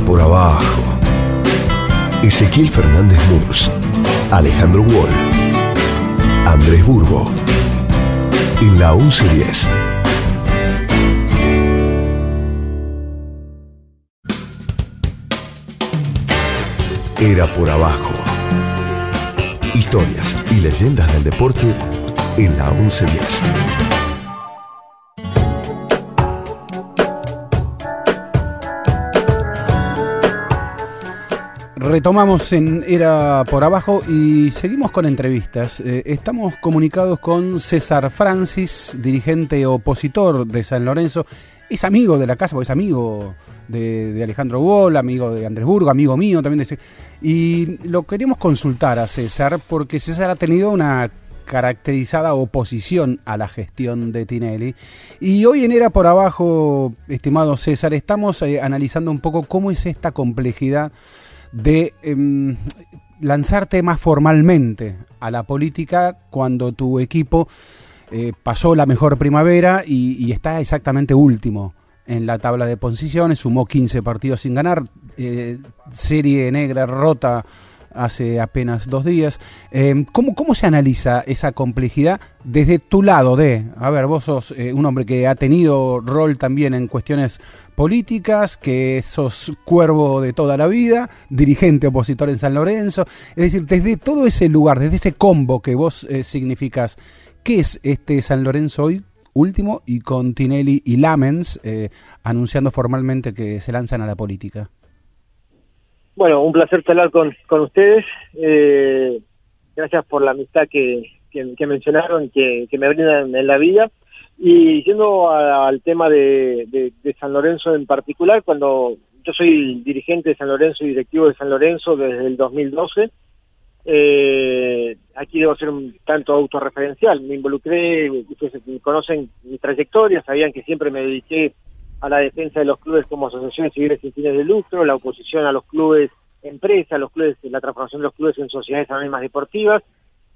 [SPEAKER 4] Por abajo. Ezequiel Fernández Murs, Alejandro Wall, Andrés Burgo. En la 1110. Era por abajo. Historias y leyendas del deporte en la 1110.
[SPEAKER 1] Retomamos en Era por Abajo y seguimos con entrevistas. Eh, estamos comunicados con César Francis, dirigente opositor de San Lorenzo. Es amigo de la casa, porque es amigo de, Alejandro Wall, amigo de Andrés Burgo, amigo mío también. De, y lo queremos consultar a César porque César ha tenido una caracterizada oposición a la gestión de Tinelli. Y hoy en Era por Abajo, estimado César, estamos eh, analizando un poco cómo es esta complejidad de em, lanzarte más formalmente a la política cuando tu equipo eh, pasó la mejor primavera y, está exactamente último en la tabla de posiciones, sumó 15 partidos sin ganar, eh, serie negra rota hace apenas dos días. Em, ¿cómo, ¿Cómo se analiza esa complejidad desde tu lado de, a ver, vos sos eh, un hombre que ha tenido rol también en cuestiones políticas, que sos cuervo de toda la vida, dirigente opositor en San Lorenzo, es decir, desde todo ese lugar, desde ese combo que vos eh, ¿qué es este San Lorenzo hoy? Último y con Tinelli y Lamens eh, anunciando formalmente que se lanzan a la política.
[SPEAKER 8] Bueno, un placer hablar con, con ustedes. Eh, gracias por la amistad que, que, mencionaron, que, que, me brindan en la vida. Y yendo al tema de, de, San Lorenzo en particular, cuando yo soy dirigente de San Lorenzo y directivo de San Lorenzo desde el 2012, eh, aquí debo ser un tanto autorreferencial. Me involucré, ustedes conocen mi trayectoria, sabían que siempre me dediqué a la defensa de los clubes como asociaciones civiles sin fines de lucro, la oposición a los clubes empresas, los clubes, la transformación de los clubes en sociedades anónimas deportivas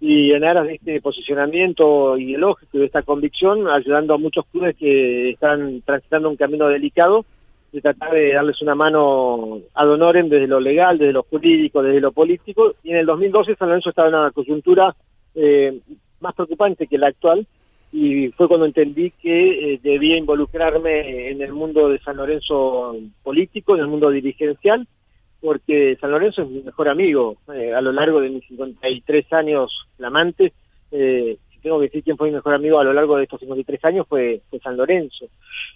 [SPEAKER 8] y en aras de este posicionamiento ideológico y de esta convicción, ayudando a muchos clubes que están transitando un camino delicado de tratar de darles una mano ad honorem desde lo legal, desde lo jurídico, desde lo político. Y en el 2012 San Lorenzo estaba en una coyuntura eh, más preocupante que la actual, y fue cuando entendí que eh, debía involucrarme en el mundo de San Lorenzo político, en el mundo dirigencial, porque San Lorenzo es mi mejor amigo. Eh, a lo largo de mis 53 años flamantes, eh, si tengo que decir quién fue mi mejor amigo a lo largo de estos 53 años, fue, fue San Lorenzo.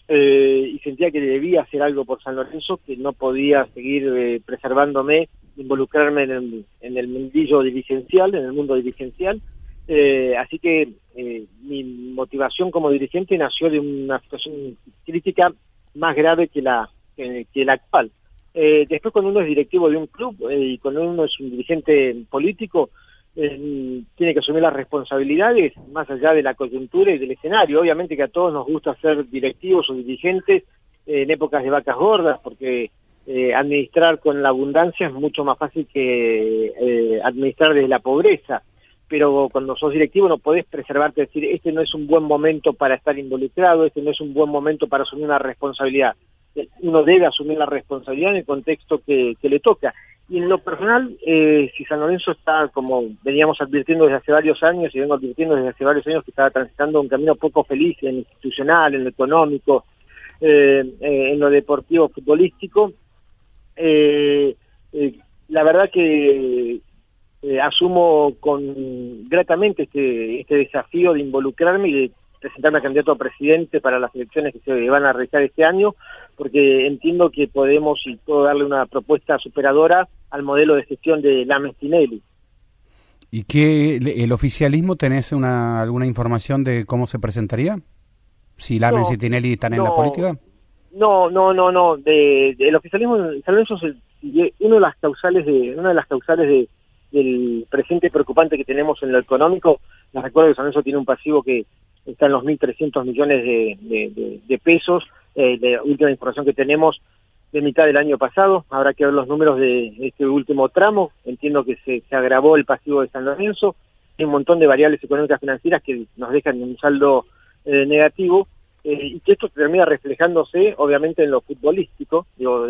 [SPEAKER 8] Eh, y sentía que debía hacer algo por San Lorenzo, que no podía seguir preservándome, involucrarme en el, en el mundillo dirigencial, en el mundo dirigencial, eh, así que eh, mi motivación como dirigente nació de una situación crítica más grave que la, que, la actual. Eh, después cuando uno es directivo de un club y cuando uno es un dirigente político, tiene que asumir las responsabilidades más allá de la coyuntura y del escenario. Obviamente que a todos nos gusta ser directivos o dirigentes en épocas de vacas gordas, porque administrar con la abundancia es mucho más fácil que administrar desde la pobreza pero cuando sos directivo no podés preservarte, decir, este no es un buen momento para estar involucrado, este no es un buen momento para asumir una responsabilidad. Uno debe asumir la responsabilidad en el contexto que, le toca. Y en lo personal, eh, si San Lorenzo está, como veníamos advirtiendo desde hace varios años, y vengo advirtiendo desde hace varios años que estaba transitando un camino poco feliz en lo institucional, en lo económico, eh, eh, en lo deportivo, futbolístico, la verdad que eh, asumo con gratamente este, este desafío de involucrarme y de presentarme a candidato a presidente para las elecciones que se van a realizar este año, porque entiendo que podemos y puedo darle una propuesta superadora al modelo de gestión de la Tinelli.
[SPEAKER 1] ¿Y qué el oficialismo tenés una alguna información de cómo se presentaría? Si Lames y Tinelli están en la política.
[SPEAKER 8] No, no, no, no. De, el oficialismo, eso es una de las causales de una de las causales de del presente preocupante que tenemos en lo económico, les recuerdo que San Lorenzo tiene un pasivo que está en los 1.300 millones de, de, pesos, eh, de última información que tenemos de mitad del año pasado, habrá que ver los números de este último tramo, entiendo que se, agravó el pasivo de San Lorenzo, hay un montón de variables económicas financieras que nos dejan un saldo eh, negativo, eh, y que esto termina reflejándose obviamente en lo futbolístico, digo,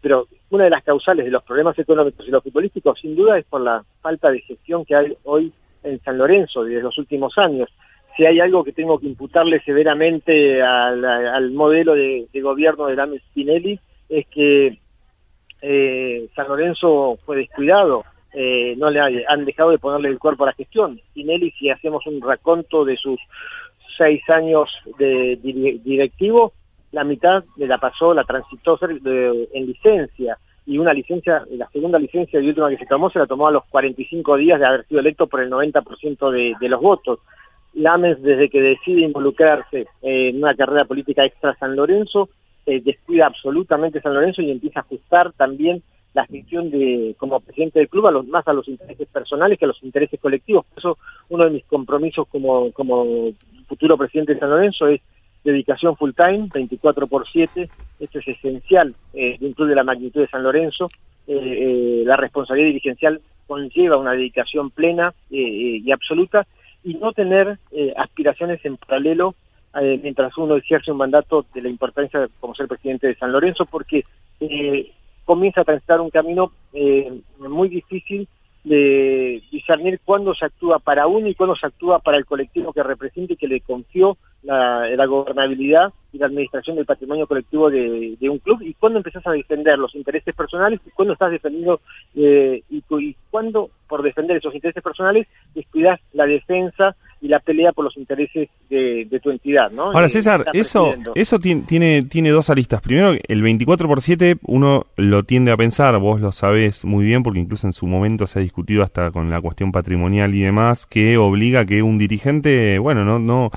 [SPEAKER 8] pero una de las causales de los problemas económicos y los futbolísticos, sin duda, es por la falta de gestión que hay hoy en San Lorenzo desde los últimos años. Si hay algo que tengo que imputarle severamente al, modelo de, gobierno de Lames Spinelli, es que eh, San Lorenzo fue descuidado, eh, no le han dejado de ponerle el cuerpo a la gestión. Spinelli, si hacemos un raconto de sus seis años de directivo, la mitad de la pasó, la transitó en licencia y una licencia, la segunda licencia y última que se tomó se la tomó a los 45 días de haber sido electo por el 90% de, de los votos. Lames, desde que decide involucrarse en una carrera política extra San Lorenzo, eh, descuida absolutamente San Lorenzo y empieza a ajustar también la gestión de como presidente del club a los más a los intereses personales que a los intereses colectivos. Por eso uno de mis compromisos como, como futuro presidente de San Lorenzo es dedicación full time, 24 por 7, esto es esencial eh, la magnitud de San Lorenzo, eh, eh, la responsabilidad dirigencial conlleva una dedicación plena y absoluta y no tener aspiraciones en paralelo mientras uno ejerce un mandato de la importancia de, como ser presidente de San Lorenzo, porque comienza a transitar un camino muy difícil de discernir cuándo se actúa para uno y cuándo se actúa para el colectivo que representa y que le confió la, la gobernabilidad y la administración del patrimonio colectivo de, un club y cuándo empezás a defender los intereses personales y cuándo estás defendiendo eh, y, y cuándo por defender esos intereses personales descuidas la defensa y la pelea por los intereses de, tu entidad, ¿no?
[SPEAKER 2] Ahora, César, eso, eso tiene, tiene dos aristas. Primero, el 24 por 7 uno lo tiende a pensar, vos lo sabés muy bien, porque incluso en su momento se ha discutido hasta con la cuestión patrimonial y demás, que obliga que un dirigente, bueno, no, no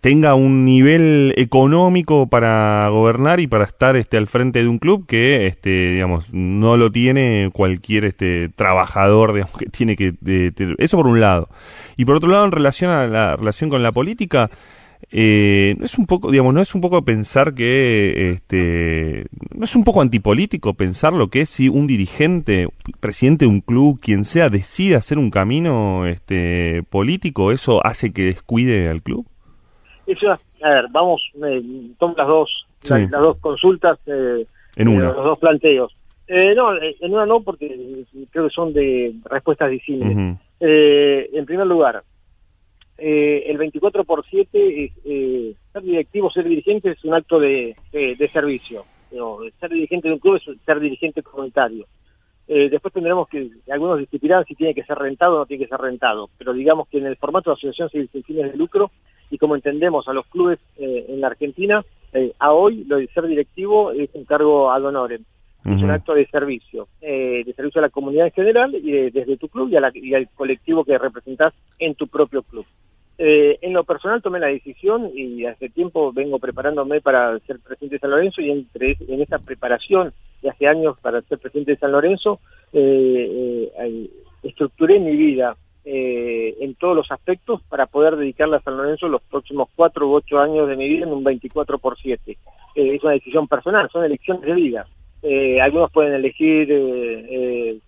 [SPEAKER 2] tenga un nivel económico para gobernar y para estar este al frente de un club que este digamos no lo tiene cualquier este trabajador digamos que tiene que eso por un lado. Y por otro lado en relación a la relación con la política eh, es un poco digamos no es un poco pensar que este no es un poco antipolítico pensar lo que es si un dirigente presidente de un club quien sea decide hacer un camino este político eso hace que descuide al club
[SPEAKER 8] a ver, vamos, eh, tomo las dos, las, dos consultas, eh,
[SPEAKER 2] en una.
[SPEAKER 8] los dos planteos. Eh, no, eh, en una no, porque creo que son de respuestas disímiles. en primer lugar, el 24 por 7 es, ser directivo, ser dirigente es un acto de, de, servicio. ser dirigente de un club es ser dirigente comunitario. después tendremos que, algunos discutirán si tiene que ser rentado o no tiene que ser rentado, pero digamos que en el formato de asociación sin fines de lucro, y como entendemos a los clubes eh, en la Argentina, eh, a hoy lo de ser directivo es un cargo ad honorem, es un acto de servicio, eh, de servicio a la comunidad en general y desde tu club y, al colectivo que representas en tu propio club. en lo personal tomé la decisión y hace tiempo vengo preparándome para ser presidente de San Lorenzo y entre, en esta preparación de hace años para ser presidente de San Lorenzo estructuré mi vida eh, en todos los aspectos para poder dedicarle a San Lorenzo los próximos cuatro u ocho años de mi vida en un 24 por 7. Eh, es una decisión personal, son elecciones de vida. Eh, algunos pueden elegir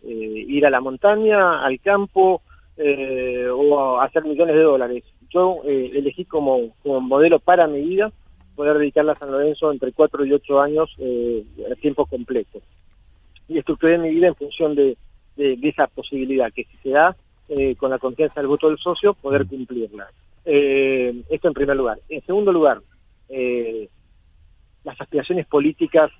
[SPEAKER 8] ir a la montaña, al campo o hacer millones de dólares. Yo elegí como, como modelo para mi vida poder dedicarle a San Lorenzo entre cuatro y ocho años a tiempo completo. Y estructuré mi vida en función de, de esa posibilidad, que si se da, eh, con la confianza del voto del socio, poder cumplirla. Eh, esto en primer lugar. En segundo lugar, eh, las aspiraciones políticas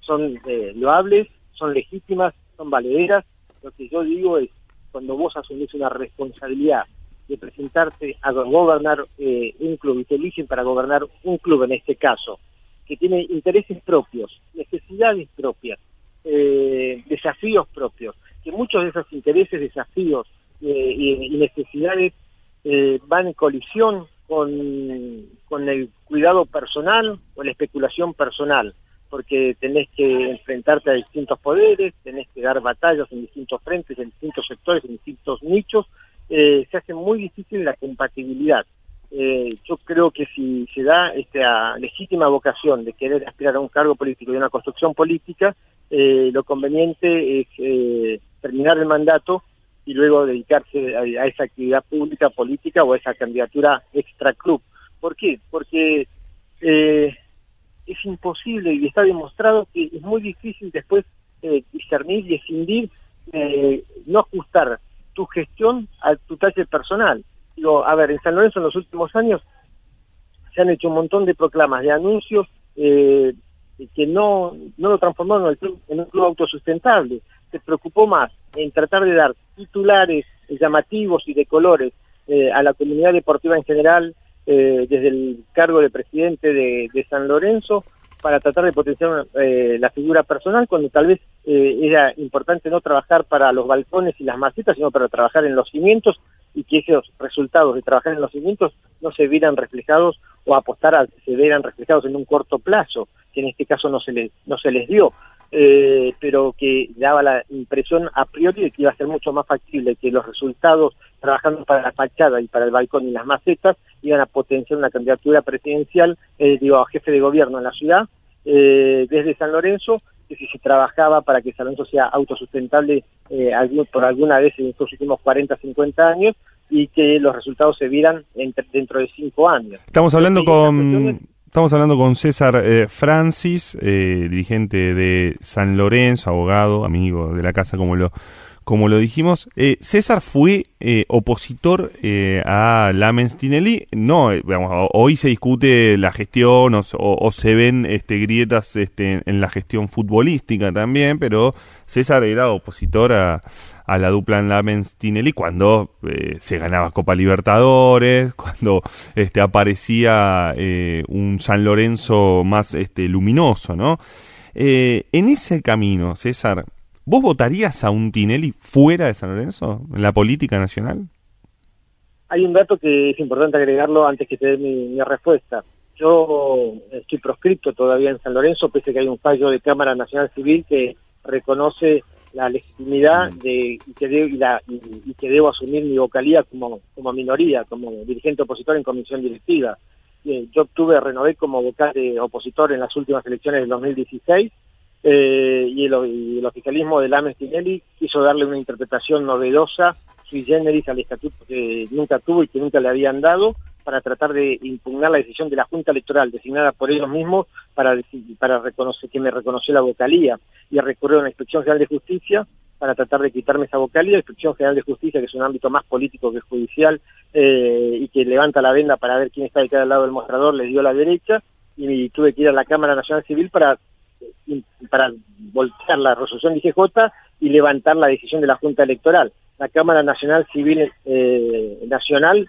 [SPEAKER 8] son loables, son legítimas, son valederas. Lo que yo digo es, cuando vos asumís una responsabilidad de presentarte a gobernar un club y te eligen para gobernar un club en este caso, que tiene intereses propios, necesidades propias, desafíos propios, que muchos de esos intereses, desafíos eh, y, necesidades eh, van en colisión con, con el cuidado personal o la especulación personal, porque tenés que enfrentarte a distintos poderes, tenés que dar batallas en distintos frentes, en distintos sectores, en distintos nichos, eh, se hace muy difícil la compatibilidad. yo creo que si se da esta legítima vocación de querer aspirar a un cargo político y una construcción política, lo conveniente es terminar el mandato y luego dedicarse a, esa actividad pública, política o a esa candidatura extra club. ¿Por qué? Porque eh, es imposible y está demostrado que es muy difícil después eh, discernir y escindir, eh, no ajustar tu gestión a tu taller personal. Digo, a ver, en San Lorenzo en los últimos años se han hecho un montón de proclamas, de anuncios eh, que no, no lo transformaron en un club autosustentable. Se preocupó más en tratar de dar titulares llamativos y de colores eh, a la comunidad deportiva en general eh, desde el cargo de presidente de, de San Lorenzo para tratar de potenciar eh, la figura personal cuando tal vez eh, era importante no trabajar para los balcones y las macetas, sino para trabajar en los cimientos y que esos resultados de trabajar en los cimientos no se vieran reflejados o apostar a que se vieran reflejados en un corto plazo, que en este caso no se les, no se les dio. Eh, pero que daba la impresión a priori de que iba a ser mucho más factible que los resultados trabajando para la fachada y para el balcón y las macetas iban a potenciar una candidatura presidencial, eh, digo, a jefe de gobierno en la ciudad, eh, desde San Lorenzo, que si se trabajaba para que San Lorenzo sea autosustentable eh, por alguna vez en estos últimos 40, 50 años y que los resultados se vieran dentro de cinco años.
[SPEAKER 2] Estamos hablando con Estamos hablando con César eh, Francis, eh, dirigente de San Lorenzo, abogado, amigo de la casa, como lo, como lo dijimos. Eh, César fue eh, opositor eh, a Lamens Tinelli. No, eh, hoy se discute la gestión o, o, se ven este, grietas este, en la gestión futbolística también, pero César era opositor a, a la dupla en Lamens Tinelli cuando eh, se ganaba Copa Libertadores, cuando este, aparecía eh, un San Lorenzo más este, luminoso, ¿no? Eh, en ese camino, César, ¿vos votarías a un Tinelli fuera de San Lorenzo, en la política nacional?
[SPEAKER 8] Hay un dato que es importante agregarlo antes que te dé mi, mi respuesta. Yo estoy proscripto todavía en San Lorenzo, pese a que hay un fallo de Cámara Nacional Civil que reconoce la legitimidad de, y, que y, la, y, que debo asumir mi vocalía como, como minoría, como dirigente opositor en comisión directiva. Eh, yo obtuve, renové como vocal de opositor en las últimas elecciones del 2016 eh, y, el, y, el, oficialismo de Lames Tinelli quiso darle una interpretación novedosa, sui generis al estatuto que nunca tuvo y que nunca le habían dado, para tratar de impugnar la decisión de la Junta Electoral designada por ellos mismos para, para reconocer que me reconoció la vocalía y recurrió a la Inspección General de Justicia para tratar de quitarme esa vocalía, la Inspección General de Justicia, que es un ámbito más político que judicial eh, y que levanta la venda para ver quién está de cada lado del mostrador, le dio la derecha y tuve que ir a la Cámara Nacional Civil para para voltear la resolución de IGJ y levantar la decisión de la Junta Electoral. La Cámara Nacional Civil eh, Nacional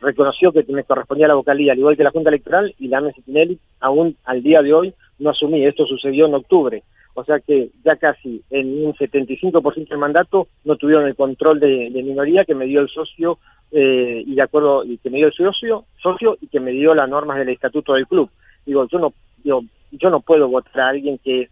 [SPEAKER 8] reconoció que me correspondía la vocalía, al igual que la Junta Electoral, y la Messi Tinelli, aún al día de hoy, no asumí. Esto sucedió en octubre. O sea que ya casi en un 75% del mandato no tuvieron el control de, de, minoría que me dio el socio eh, y de acuerdo y que me dio el socio, socio y que me dio las normas del estatuto del club. Digo, yo no digo, yo no puedo votar a alguien que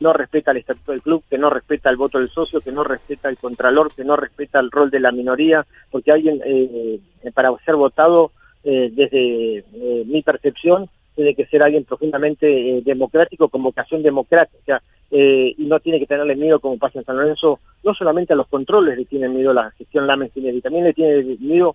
[SPEAKER 8] no respeta el estatuto del club, que no respeta el voto del socio, que no respeta el contralor, que no respeta el rol de la minoría, porque alguien eh, para ser votado eh, desde eh, mi percepción tiene que ser alguien profundamente eh, democrático, con vocación democrática, eh, y no tiene que tenerle miedo, como pasa en San Lorenzo, no solamente a los controles le tiene miedo la gestión Lamen también le tiene miedo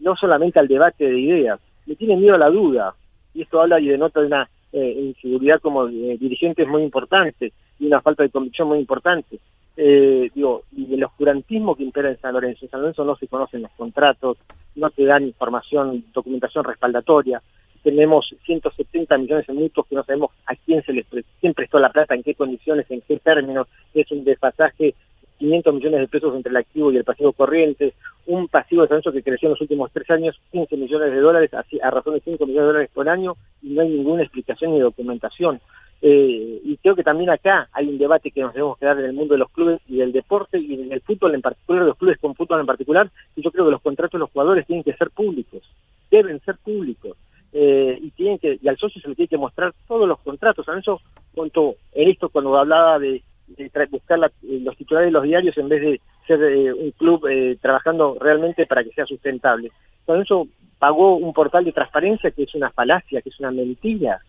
[SPEAKER 8] no solamente al debate de ideas, le tiene miedo a la duda, y esto habla y denota de una eh, inseguridad como eh, dirigente es muy importante y una falta de convicción muy importante. Eh, digo, y el oscurantismo que impera en San Lorenzo. En San Lorenzo no se conocen los contratos, no te dan información, documentación respaldatoria. Tenemos 170 millones de mutuos que no sabemos a quién se les quién prestó la plata, en qué condiciones, en qué términos. Es un desfasaje 500 millones de pesos entre el activo y el pasivo corriente, un pasivo de San Lorenzo que creció en los últimos tres años 15 millones de dólares, a razón de 5 millones de dólares por año, y no hay ninguna explicación ni documentación. Eh, y creo que también acá hay un debate que nos debemos quedar en el mundo de los clubes y del deporte y en el fútbol en particular, los clubes con fútbol en particular, y yo creo que los contratos de los jugadores tienen que ser públicos, deben ser públicos. Eh, y tienen que y al socio se le tiene que mostrar todos los contratos. San Lorenzo, en esto cuando hablaba de de buscar la, eh, los titulares de los diarios en vez de ser eh, un club eh, trabajando realmente para que sea sustentable. Con eso pagó un portal de transparencia que es una falacia, que es una mentira.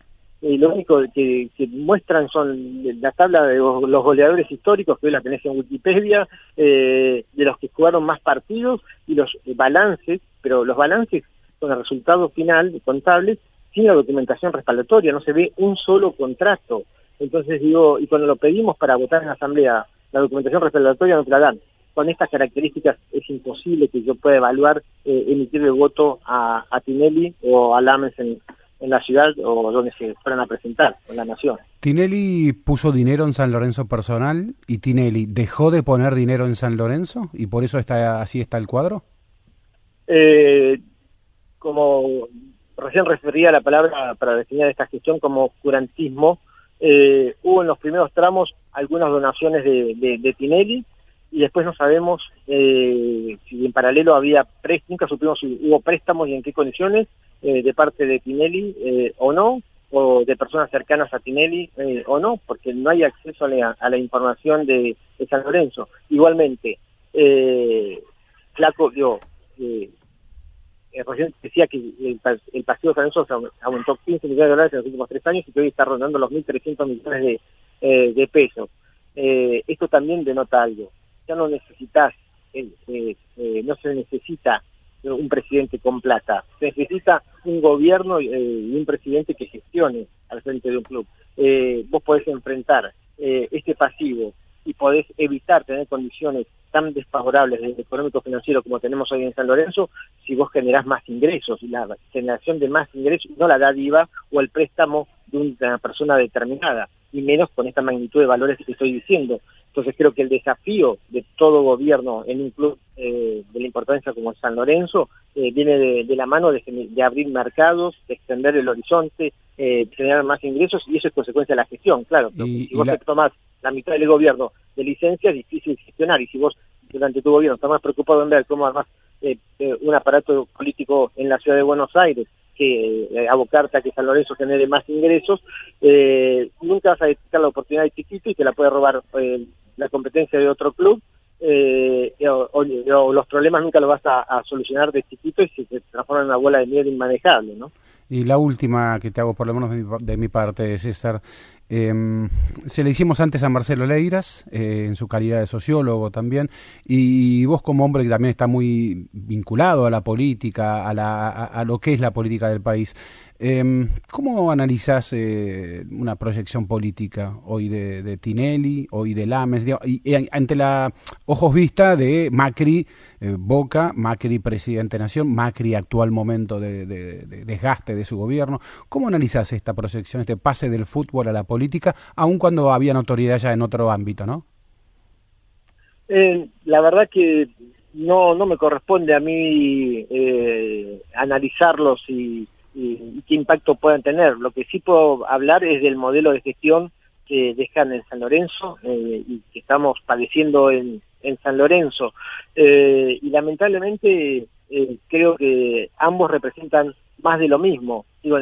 [SPEAKER 8] y lo único que, muestran son la tabla de los, goleadores históricos, que hoy la tenés en Wikipedia, de los que jugaron más partidos y los balances, pero los balances con el resultado final contables sin la documentación respaldatoria, no se ve un solo contrato. Entonces digo, y cuando lo pedimos para votar en la Asamblea, la documentación respaldatoria no te la dan. Con estas características es imposible que yo pueda evaluar, eh, emitir el voto a, a Tinelli o a Lames en, en la ciudad o donde se fueran a presentar, en la nación.
[SPEAKER 1] Tinelli puso dinero en San Lorenzo personal y Tinelli dejó de poner dinero en San Lorenzo y por eso está así está el cuadro.
[SPEAKER 8] Eh, como recién refería la palabra para definir esta gestión como curantismo, eh, hubo en los primeros tramos algunas donaciones de, de, de Tinelli y después no sabemos eh, si en paralelo había préstamos, nunca supimos si hubo préstamos y en qué condiciones eh, de parte de Tinelli eh, o no, o de personas cercanas a Tinelli eh, o no, porque no hay acceso a la, a la información de, de, San Lorenzo. Igualmente, eh, Flaco, yo, eh, recién decía que el, el pasivo San Lorenzo aumentó 15 millones de dólares en los últimos tres años y que hoy está rondando los 1.300 millones de, eh, de pesos. Eh, esto también denota algo. Ya no necesitas, eh, eh, no se necesita un presidente con plata. Se necesita un gobierno y un presidente que gestione al frente de un club. Vos podés enfrentar este pasivo y podés evitar tener condiciones tan desfavorables desde económico financiero como tenemos hoy en San Lorenzo si vos generás más ingresos y la generación de más ingresos no la dádiva o el préstamo de una persona determinada y menos con esta magnitud de valores que estoy diciendo. Entonces creo que el desafío de todo gobierno en un club eh, de la importancia como San Lorenzo eh, viene de, de, la mano de, de, abrir mercados, de extender el horizonte, eh, generar más ingresos y eso es consecuencia de la gestión, claro. Y, si vos la... te tomás la mitad del gobierno de licencia es difícil gestionar y si vos durante tu gobierno estás más preocupado en ver cómo armás eh, un aparato político en la ciudad de Buenos Aires que eh, abocarte a que San Lorenzo genere más ingresos, eh, nunca vas a detectar la oportunidad de chiquito y te la puede robar eh, la competencia de otro club, eh, o, los problemas nunca los vas a, solucionar de chiquito y se transforman en una bola de nieve inmanejable, ¿no?
[SPEAKER 1] Y la última que te hago, por lo menos de mi, de mi parte, César, eh, se le hicimos antes a Marcelo Leiras, eh, en su calidad de sociólogo también, y vos como hombre que también está muy vinculado a la política, a, a lo que es la política del país, eh, ¿cómo analizás eh, una proyección política hoy de, Tinelli, hoy de Lames, ante la ojos vista de Macri, eh, Boca, Macri presidente de Nación, Macri actual momento de, de, de desgaste de su gobierno? ¿Cómo analizás esta proyección, este pase del fútbol a la política? política, aun cuando había notoriedad ya en otro ámbito, ¿no?
[SPEAKER 8] Eh, la verdad que no no me corresponde a mí eh, analizarlos y, y, qué impacto puedan tener. Lo que sí puedo hablar es del modelo de gestión que dejan en San Lorenzo eh, y que estamos padeciendo en, en San Lorenzo. Eh, y lamentablemente eh, creo que ambos representan más de lo mismo. Digo,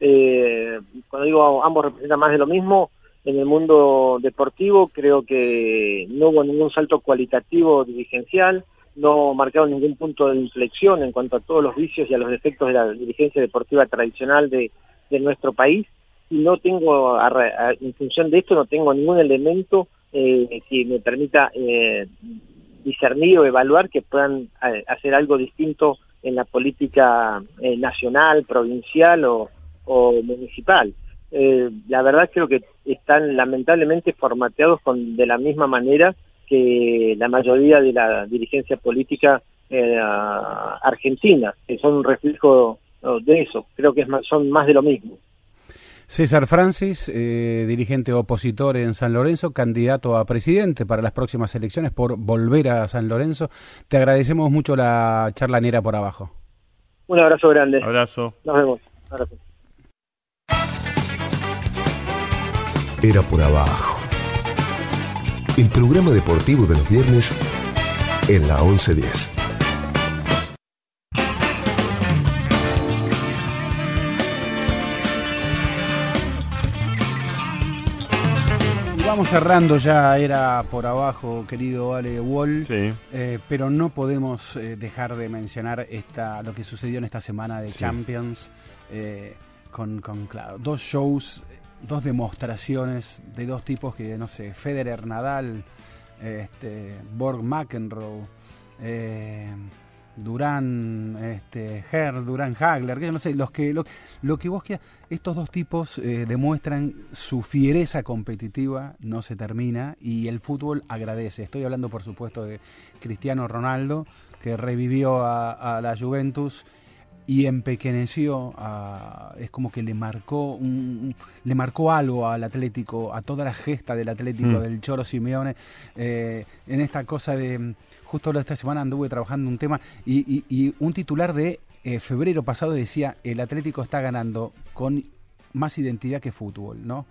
[SPEAKER 8] eh, cuando digo ambos representan más de lo mismo, en el mundo deportivo creo que no hubo ningún salto cualitativo dirigencial, no marcaron ningún punto de inflexión en cuanto a todos los vicios y a los defectos de la dirigencia deportiva tradicional de, de nuestro país y no tengo, a, en función de esto, no tengo ningún elemento eh, que me permita eh, discernir o evaluar que puedan eh, hacer algo distinto en la política eh, nacional, provincial o, o municipal. Eh, la verdad creo que están lamentablemente formateados con, de la misma manera que la mayoría de la dirigencia política eh, argentina, que son un reflejo de eso. Creo que es más, son más de lo mismo.
[SPEAKER 1] César Francis, eh, dirigente opositor en San Lorenzo, candidato a presidente para las próximas elecciones por volver a San Lorenzo. Te agradecemos mucho la charlanera por abajo.
[SPEAKER 8] Un abrazo grande.
[SPEAKER 2] Abrazo.
[SPEAKER 8] Nos vemos. Abrazo.
[SPEAKER 4] Era por abajo. El programa deportivo de los viernes en la 1110.
[SPEAKER 1] Vamos cerrando ya, era por abajo, querido Ale Wall,
[SPEAKER 2] sí.
[SPEAKER 1] eh, pero no podemos eh, dejar de mencionar esta, lo que sucedió en esta semana de sí. Champions, eh, con, con claro, dos shows dos demostraciones de dos tipos que, no sé, Federer Nadal, este, Borg McEnroe, eh, Durán, este, Herr, Durán Hagler, que yo no sé, los que, lo, lo que vos quieras, estos dos tipos eh, demuestran su fiereza competitiva, no se termina, y el fútbol agradece. Estoy hablando, por supuesto, de Cristiano Ronaldo, que revivió a, a la Juventus y empequeñeció a, es como que le marcó un, le marcó algo al Atlético a toda la gesta del Atlético
[SPEAKER 2] Mm.
[SPEAKER 1] del Choro Simeone eh, en esta cosa de justo esta semana anduve trabajando un tema y, y- y un titular de eh, febrero pasado decía el Atlético está ganando con más identidad que fútbol, ¿no?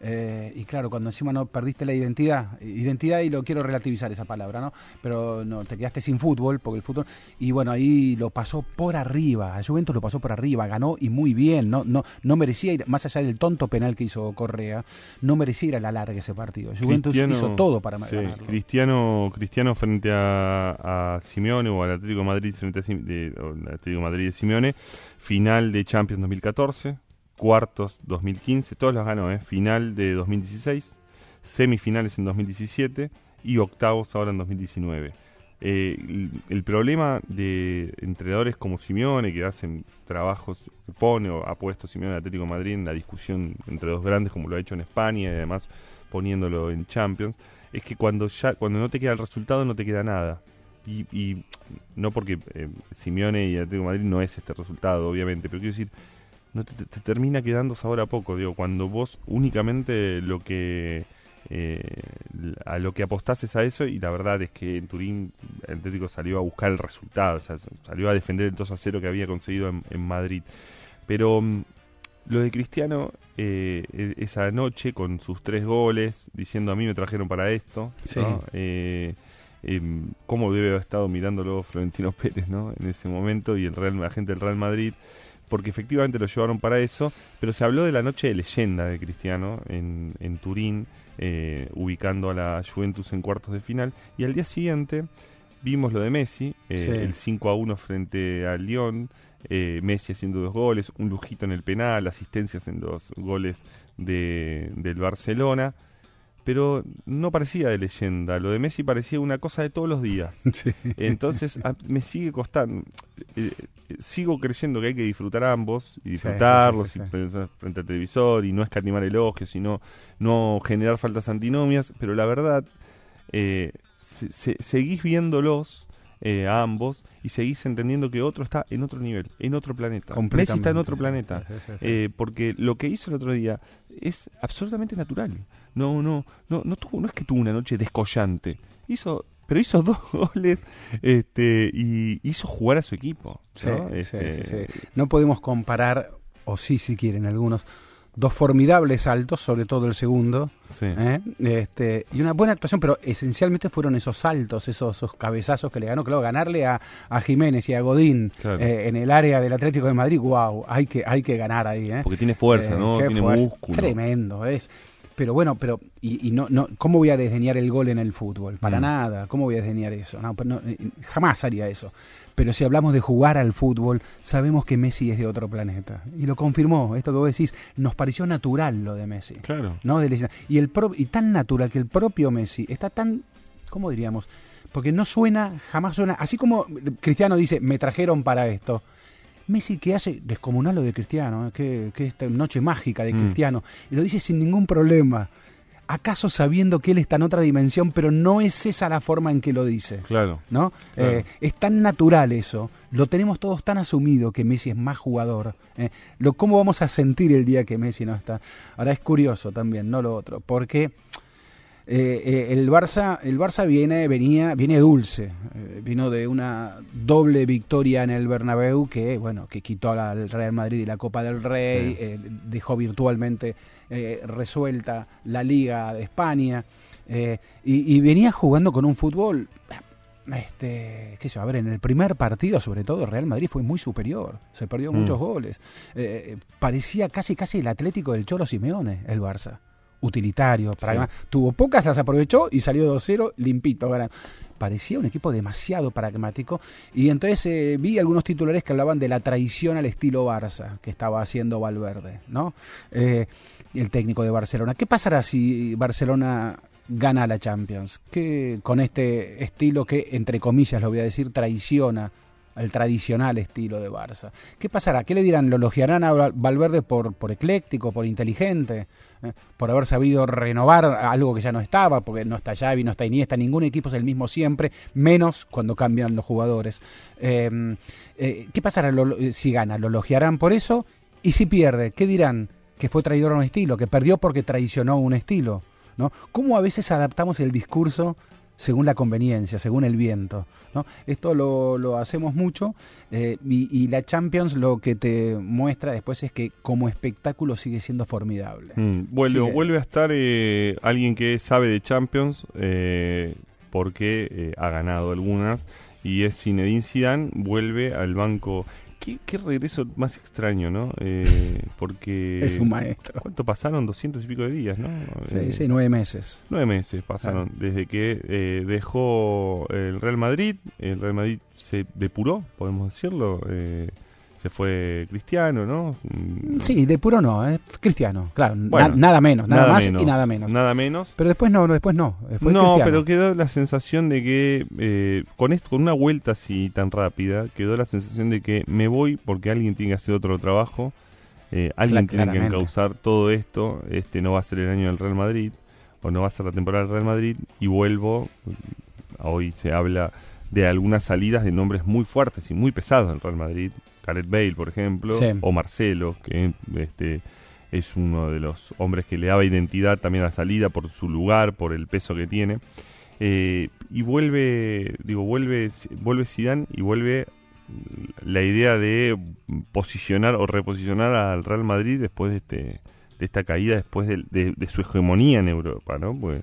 [SPEAKER 1] Eh, y claro, cuando encima no perdiste la identidad, identidad y lo quiero relativizar esa palabra, ¿no? Pero no, te quedaste sin fútbol, porque el fútbol, y bueno, ahí lo pasó por arriba, a Juventus lo pasó por arriba, ganó y muy bien, no, no, no merecía ir, más allá del tonto penal que hizo Correa, no merecía ir a la larga ese partido. Juventus
[SPEAKER 2] Cristiano-
[SPEAKER 1] hizo todo para
[SPEAKER 2] sí,
[SPEAKER 1] ganarlo.
[SPEAKER 2] Cristiano, Cristiano frente a, a Simeone o al Atlético de Madrid frente a de, Atlético de Madrid de Simeone, final de Champions 2014, cuartos 2015, todos los ganó, ¿eh? final de 2016, semifinales en 2017 y octavos ahora en 2019. Eh, el, el problema de entrenadores como Simeone, que hacen trabajos, pone o ha puesto Simeone Atlético de Madrid en la discusión entre dos grandes, como lo ha hecho en España y además poniéndolo en Champions, es que cuando ya cuando no te queda el resultado no te queda nada. Y, y no porque eh, Simeone y Atlético de Madrid no es este resultado, obviamente, pero quiero decir, no te, te- te termina quedando sabor a poco, digo, cuando vos únicamente lo que eh, a lo que apostás es a eso y la verdad es que en Turín el Atlético salió a buscar el resultado, o sea, salió a defender el 2 a 0 que había conseguido en, en Madrid. Pero mm, lo de Cristiano, eh, e- esa noche con sus tres goles, diciendo a mí me trajeron para esto,
[SPEAKER 1] Sí.
[SPEAKER 2] ¿no? Eh, em, cómo debe haber estado mirándolo Florentino Pérez ¿no? en ese momento y el Real, la gente del Real Madrid, porque efectivamente lo llevaron para eso, pero se habló de la noche de leyenda de Cristiano en, en Turín, eh, ubicando a la Juventus en cuartos de final, y al día siguiente vimos lo de Messi, eh,
[SPEAKER 1] Sí.
[SPEAKER 2] el 5 a 1 frente al Lyon, eh, Messi haciendo dos goles, un lujito en el penal, asistencias en los goles de, del Barcelona, pero no parecía de leyenda, lo de Messi parecía una cosa de todos los días.
[SPEAKER 1] Sí.
[SPEAKER 2] Entonces a- me sigue costando, eh, sigo creyendo que hay que disfrutar ambos y disfrutarlos
[SPEAKER 1] sí, sí,
[SPEAKER 2] frente- frente al televisor y no escatimar elogios, sino no generar faltas antinomias, pero la verdad, eh, se- se- seguís viéndolos eh, a ambos y seguís entendiendo que otro está en otro nivel, en otro planeta. Messi está en otro planeta.
[SPEAKER 1] sí, sí, sí.
[SPEAKER 2] Eh, porque lo que hizo el otro día es absolutamente natural. No, no, no, no tuvo, no es que tuvo una noche descollante. Hizo, pero hizo dos goles, este, y hizo jugar a su equipo. ¿no?
[SPEAKER 1] sí,
[SPEAKER 2] Este,
[SPEAKER 1] sí, sí. No podemos comparar, o sí, si quieren algunos, dos formidables saltos, sobre todo el segundo,
[SPEAKER 2] sí.
[SPEAKER 1] ¿eh? este, y una buena actuación, pero esencialmente fueron esos saltos, esos, esos cabezazos que le ganó, claro, ganarle a, a Jiménez y a Godín
[SPEAKER 2] Claro.
[SPEAKER 1] eh, en el área del Atlético de Madrid, wow, hay que, hay que ganar ahí. ¿eh?
[SPEAKER 2] Porque tiene fuerza,
[SPEAKER 1] Eh,
[SPEAKER 2] ¿no? Tiene
[SPEAKER 1] fuerza.
[SPEAKER 2] músculo.
[SPEAKER 1] Tremendo, es. Pero bueno, pero y, y no, no, ¿cómo voy a desdeñar el gol en el fútbol? Para
[SPEAKER 2] Mm.
[SPEAKER 1] nada, ¿cómo voy a desdeñar eso? No, pero no, eh, jamás haría eso. Pero si hablamos de jugar al fútbol, sabemos que Messi es de otro planeta. Y lo confirmó, esto que vos decís, nos pareció natural lo de Messi.
[SPEAKER 2] Claro.
[SPEAKER 1] ¿no? Y, el pro- y tan natural que el propio Messi está tan, ¿cómo diríamos? Porque no suena, jamás suena, así como Cristiano dice, me trajeron para esto. Messi que hace descomunal lo de Cristiano, ¿eh? que, que esta noche mágica de
[SPEAKER 2] Mm.
[SPEAKER 1] Cristiano, y lo dice sin ningún problema. ¿Acaso sabiendo que él está en otra dimensión, pero no es esa la forma en que lo dice?
[SPEAKER 2] Claro.
[SPEAKER 1] ¿no?
[SPEAKER 2] Claro.
[SPEAKER 1] Eh, es tan natural eso, lo tenemos todos tan asumido que Messi es más jugador. eh. Lo, ¿Cómo vamos a sentir el día que Messi no está? Ahora es curioso también, no lo otro, porque eh, eh, el Barça, el Barça viene, venía, viene dulce, eh, vino de una doble victoria en el Bernabéu que, bueno, que quitó al Real Madrid y la Copa del Rey,
[SPEAKER 2] Sí.
[SPEAKER 1] eh, dejó virtualmente eh, resuelta la Liga de España y, y venía jugando con un fútbol este, qué sé yo, a ver, en el primer partido, sobre todo, Real Madrid fue muy superior, se perdió
[SPEAKER 2] Mm.
[SPEAKER 1] muchos goles. Parecía casi casi el Atlético del Cholo Simeone, el Barça. Utilitario, tuvo pocas, las aprovechó y salió 2-0 limpito. Parecía un equipo demasiado pragmático. Y entonces eh, vi algunos titulares que hablaban de la traición al estilo Barça que estaba haciendo Valverde, ¿no? Eh, el técnico de Barcelona. ¿Qué pasará si Barcelona gana la Champions? ¿Qué, con este estilo que, entre comillas, lo voy a decir, traiciona al tradicional estilo de Barça. ¿Qué pasará? ¿Qué le dirán? ¿Lo elogiarán a Valverde por, por ecléctico, por inteligente, eh, por haber sabido renovar algo que ya no estaba, porque no está Xavi, no está Iniesta, ningún equipo es el mismo siempre, menos cuando cambian los jugadores. Em, eh, ¿Qué pasará si gana? ¿Lo elogiarán por eso? Y si pierde, ¿qué dirán? Que fue traidor a un estilo, que perdió porque traicionó un estilo. ¿no? ¿Cómo a veces adaptamos el discurso según la conveniencia, según el viento. ¿no? Esto lo, lo hacemos mucho eh, y, la Champions lo que te muestra después es que como espectáculo sigue siendo formidable.
[SPEAKER 2] Mm, vuelve, vuelve a estar eh, alguien que sabe de Champions eh, porque ha ganado algunas y es Zinedine Zidane, vuelve al banco Qué, regreso más extraño, ¿no? Eh, porque...
[SPEAKER 1] Es un maestro.
[SPEAKER 2] ¿Cuánto pasaron? Doscientos y pico de días, ¿no?
[SPEAKER 1] Sí, eh, sí, nueve meses.
[SPEAKER 2] Nueve meses pasaron desde que eh, dejó el Real Madrid. El Real Madrid se depuró, podemos decirlo. Eh, se fue cristiano, ¿no?
[SPEAKER 1] Sí, de puro no, ¿eh? cristiano, claro, nada menos, nada, más y nada menos.
[SPEAKER 2] Nada menos.
[SPEAKER 1] Pero después no, después no,
[SPEAKER 2] fue No, pero quedó la sensación de que eh, con esto, con una vuelta así tan rápida, quedó la sensación de que me voy porque alguien tiene que hacer otro trabajo, eh, alguien tiene que encauzar todo esto, este no va a ser el año del Real Madrid, o no va a ser la temporada del Real Madrid, y vuelvo, hoy se habla de algunas salidas de nombres muy fuertes y muy pesados del Real Madrid, Gareth Bale, por ejemplo, o Marcelo, que este, es uno de los hombres que le daba identidad también a la salida por su lugar, por el peso que tiene. Eh, y vuelve, digo, vuelve, vuelve Zidane y vuelve la idea de posicionar o reposicionar al Real Madrid después de este de esta caída después de, su hegemonía en Europa, ¿no? Pues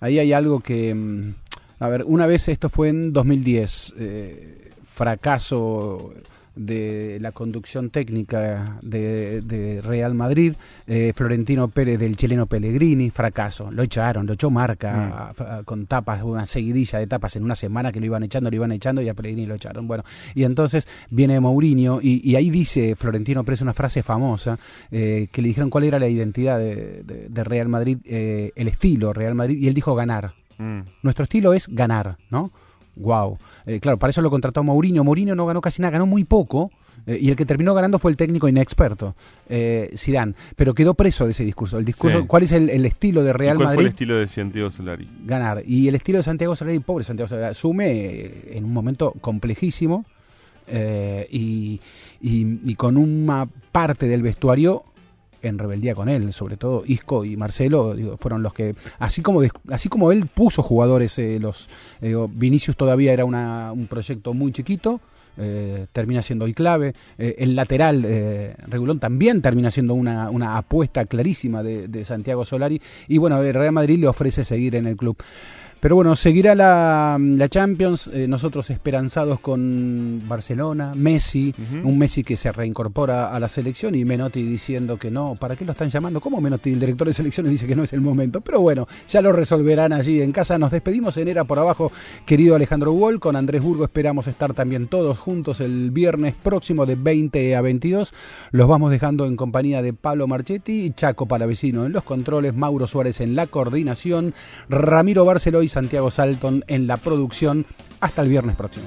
[SPEAKER 1] Ahí hay algo que, mm, a ver, una vez esto fue en 2010, eh, fracaso de la conducción técnica de, Real Madrid, eh, Florentino Pérez del chileno Pellegrini, fracaso, lo echaron, lo echó marca mm. con tapas, una seguidilla de tapas en una semana que lo iban echando, lo iban echando y a Pellegrini lo echaron. Bueno, y entonces viene Mourinho y, ahí dice Florentino Pérez una frase famosa eh, que le dijeron cuál era la identidad de, Real Madrid, eh, el estilo Real Madrid, y él dijo ganar. Mm. Nuestro estilo es ganar, ¿no? Wow. Eh, claro, para eso lo contrató Mourinho. Mourinho no ganó casi nada, ganó muy poco. Eh, y el que terminó ganando fue el técnico inexperto, eh, Zidane. Pero quedó preso de ese discurso. El discurso, ¿Cuál es el, estilo de Real
[SPEAKER 2] ¿Y cuál
[SPEAKER 1] Madrid?
[SPEAKER 2] fue el estilo de Santiago Solari?
[SPEAKER 1] Ganar. Y el estilo de Santiago Solari, pobre Santiago Solari, asume en un momento complejísimo y, y con una parte del vestuario en rebeldía con él, sobre todo Isco y Marcelo fueron los que, así como, así como él puso jugadores, eh, los eh, Vinicius todavía era una, un proyecto muy chiquito, eh, termina siendo hoy clave. el lateral, Regulón, también termina siendo una, una apuesta clarísima de, de, Santiago Solari. Y bueno, Real Madrid le ofrece seguir en el club. Pero bueno, seguirá la, la Champions, eh, nosotros esperanzados con Barcelona, Messi, un Messi que se reincorpora a la selección y Menotti diciendo que no, ¿para qué lo están llamando? ¿Cómo Menotti, el director de selecciones, dice que no es el momento? Pero bueno, ya lo resolverán allí en casa. Nos despedimos en Era por Abajo, querido Alejandro Wall, con Andrés Burgo esperamos estar también todos juntos el viernes próximo de 20 a 22. Los vamos dejando en compañía de Pablo Marchetti y Chaco Palavecino en los controles, Mauro Suárez en la coordinación, Ramiro Barceló y Santiago Salton en la producción. Hasta el viernes próximo.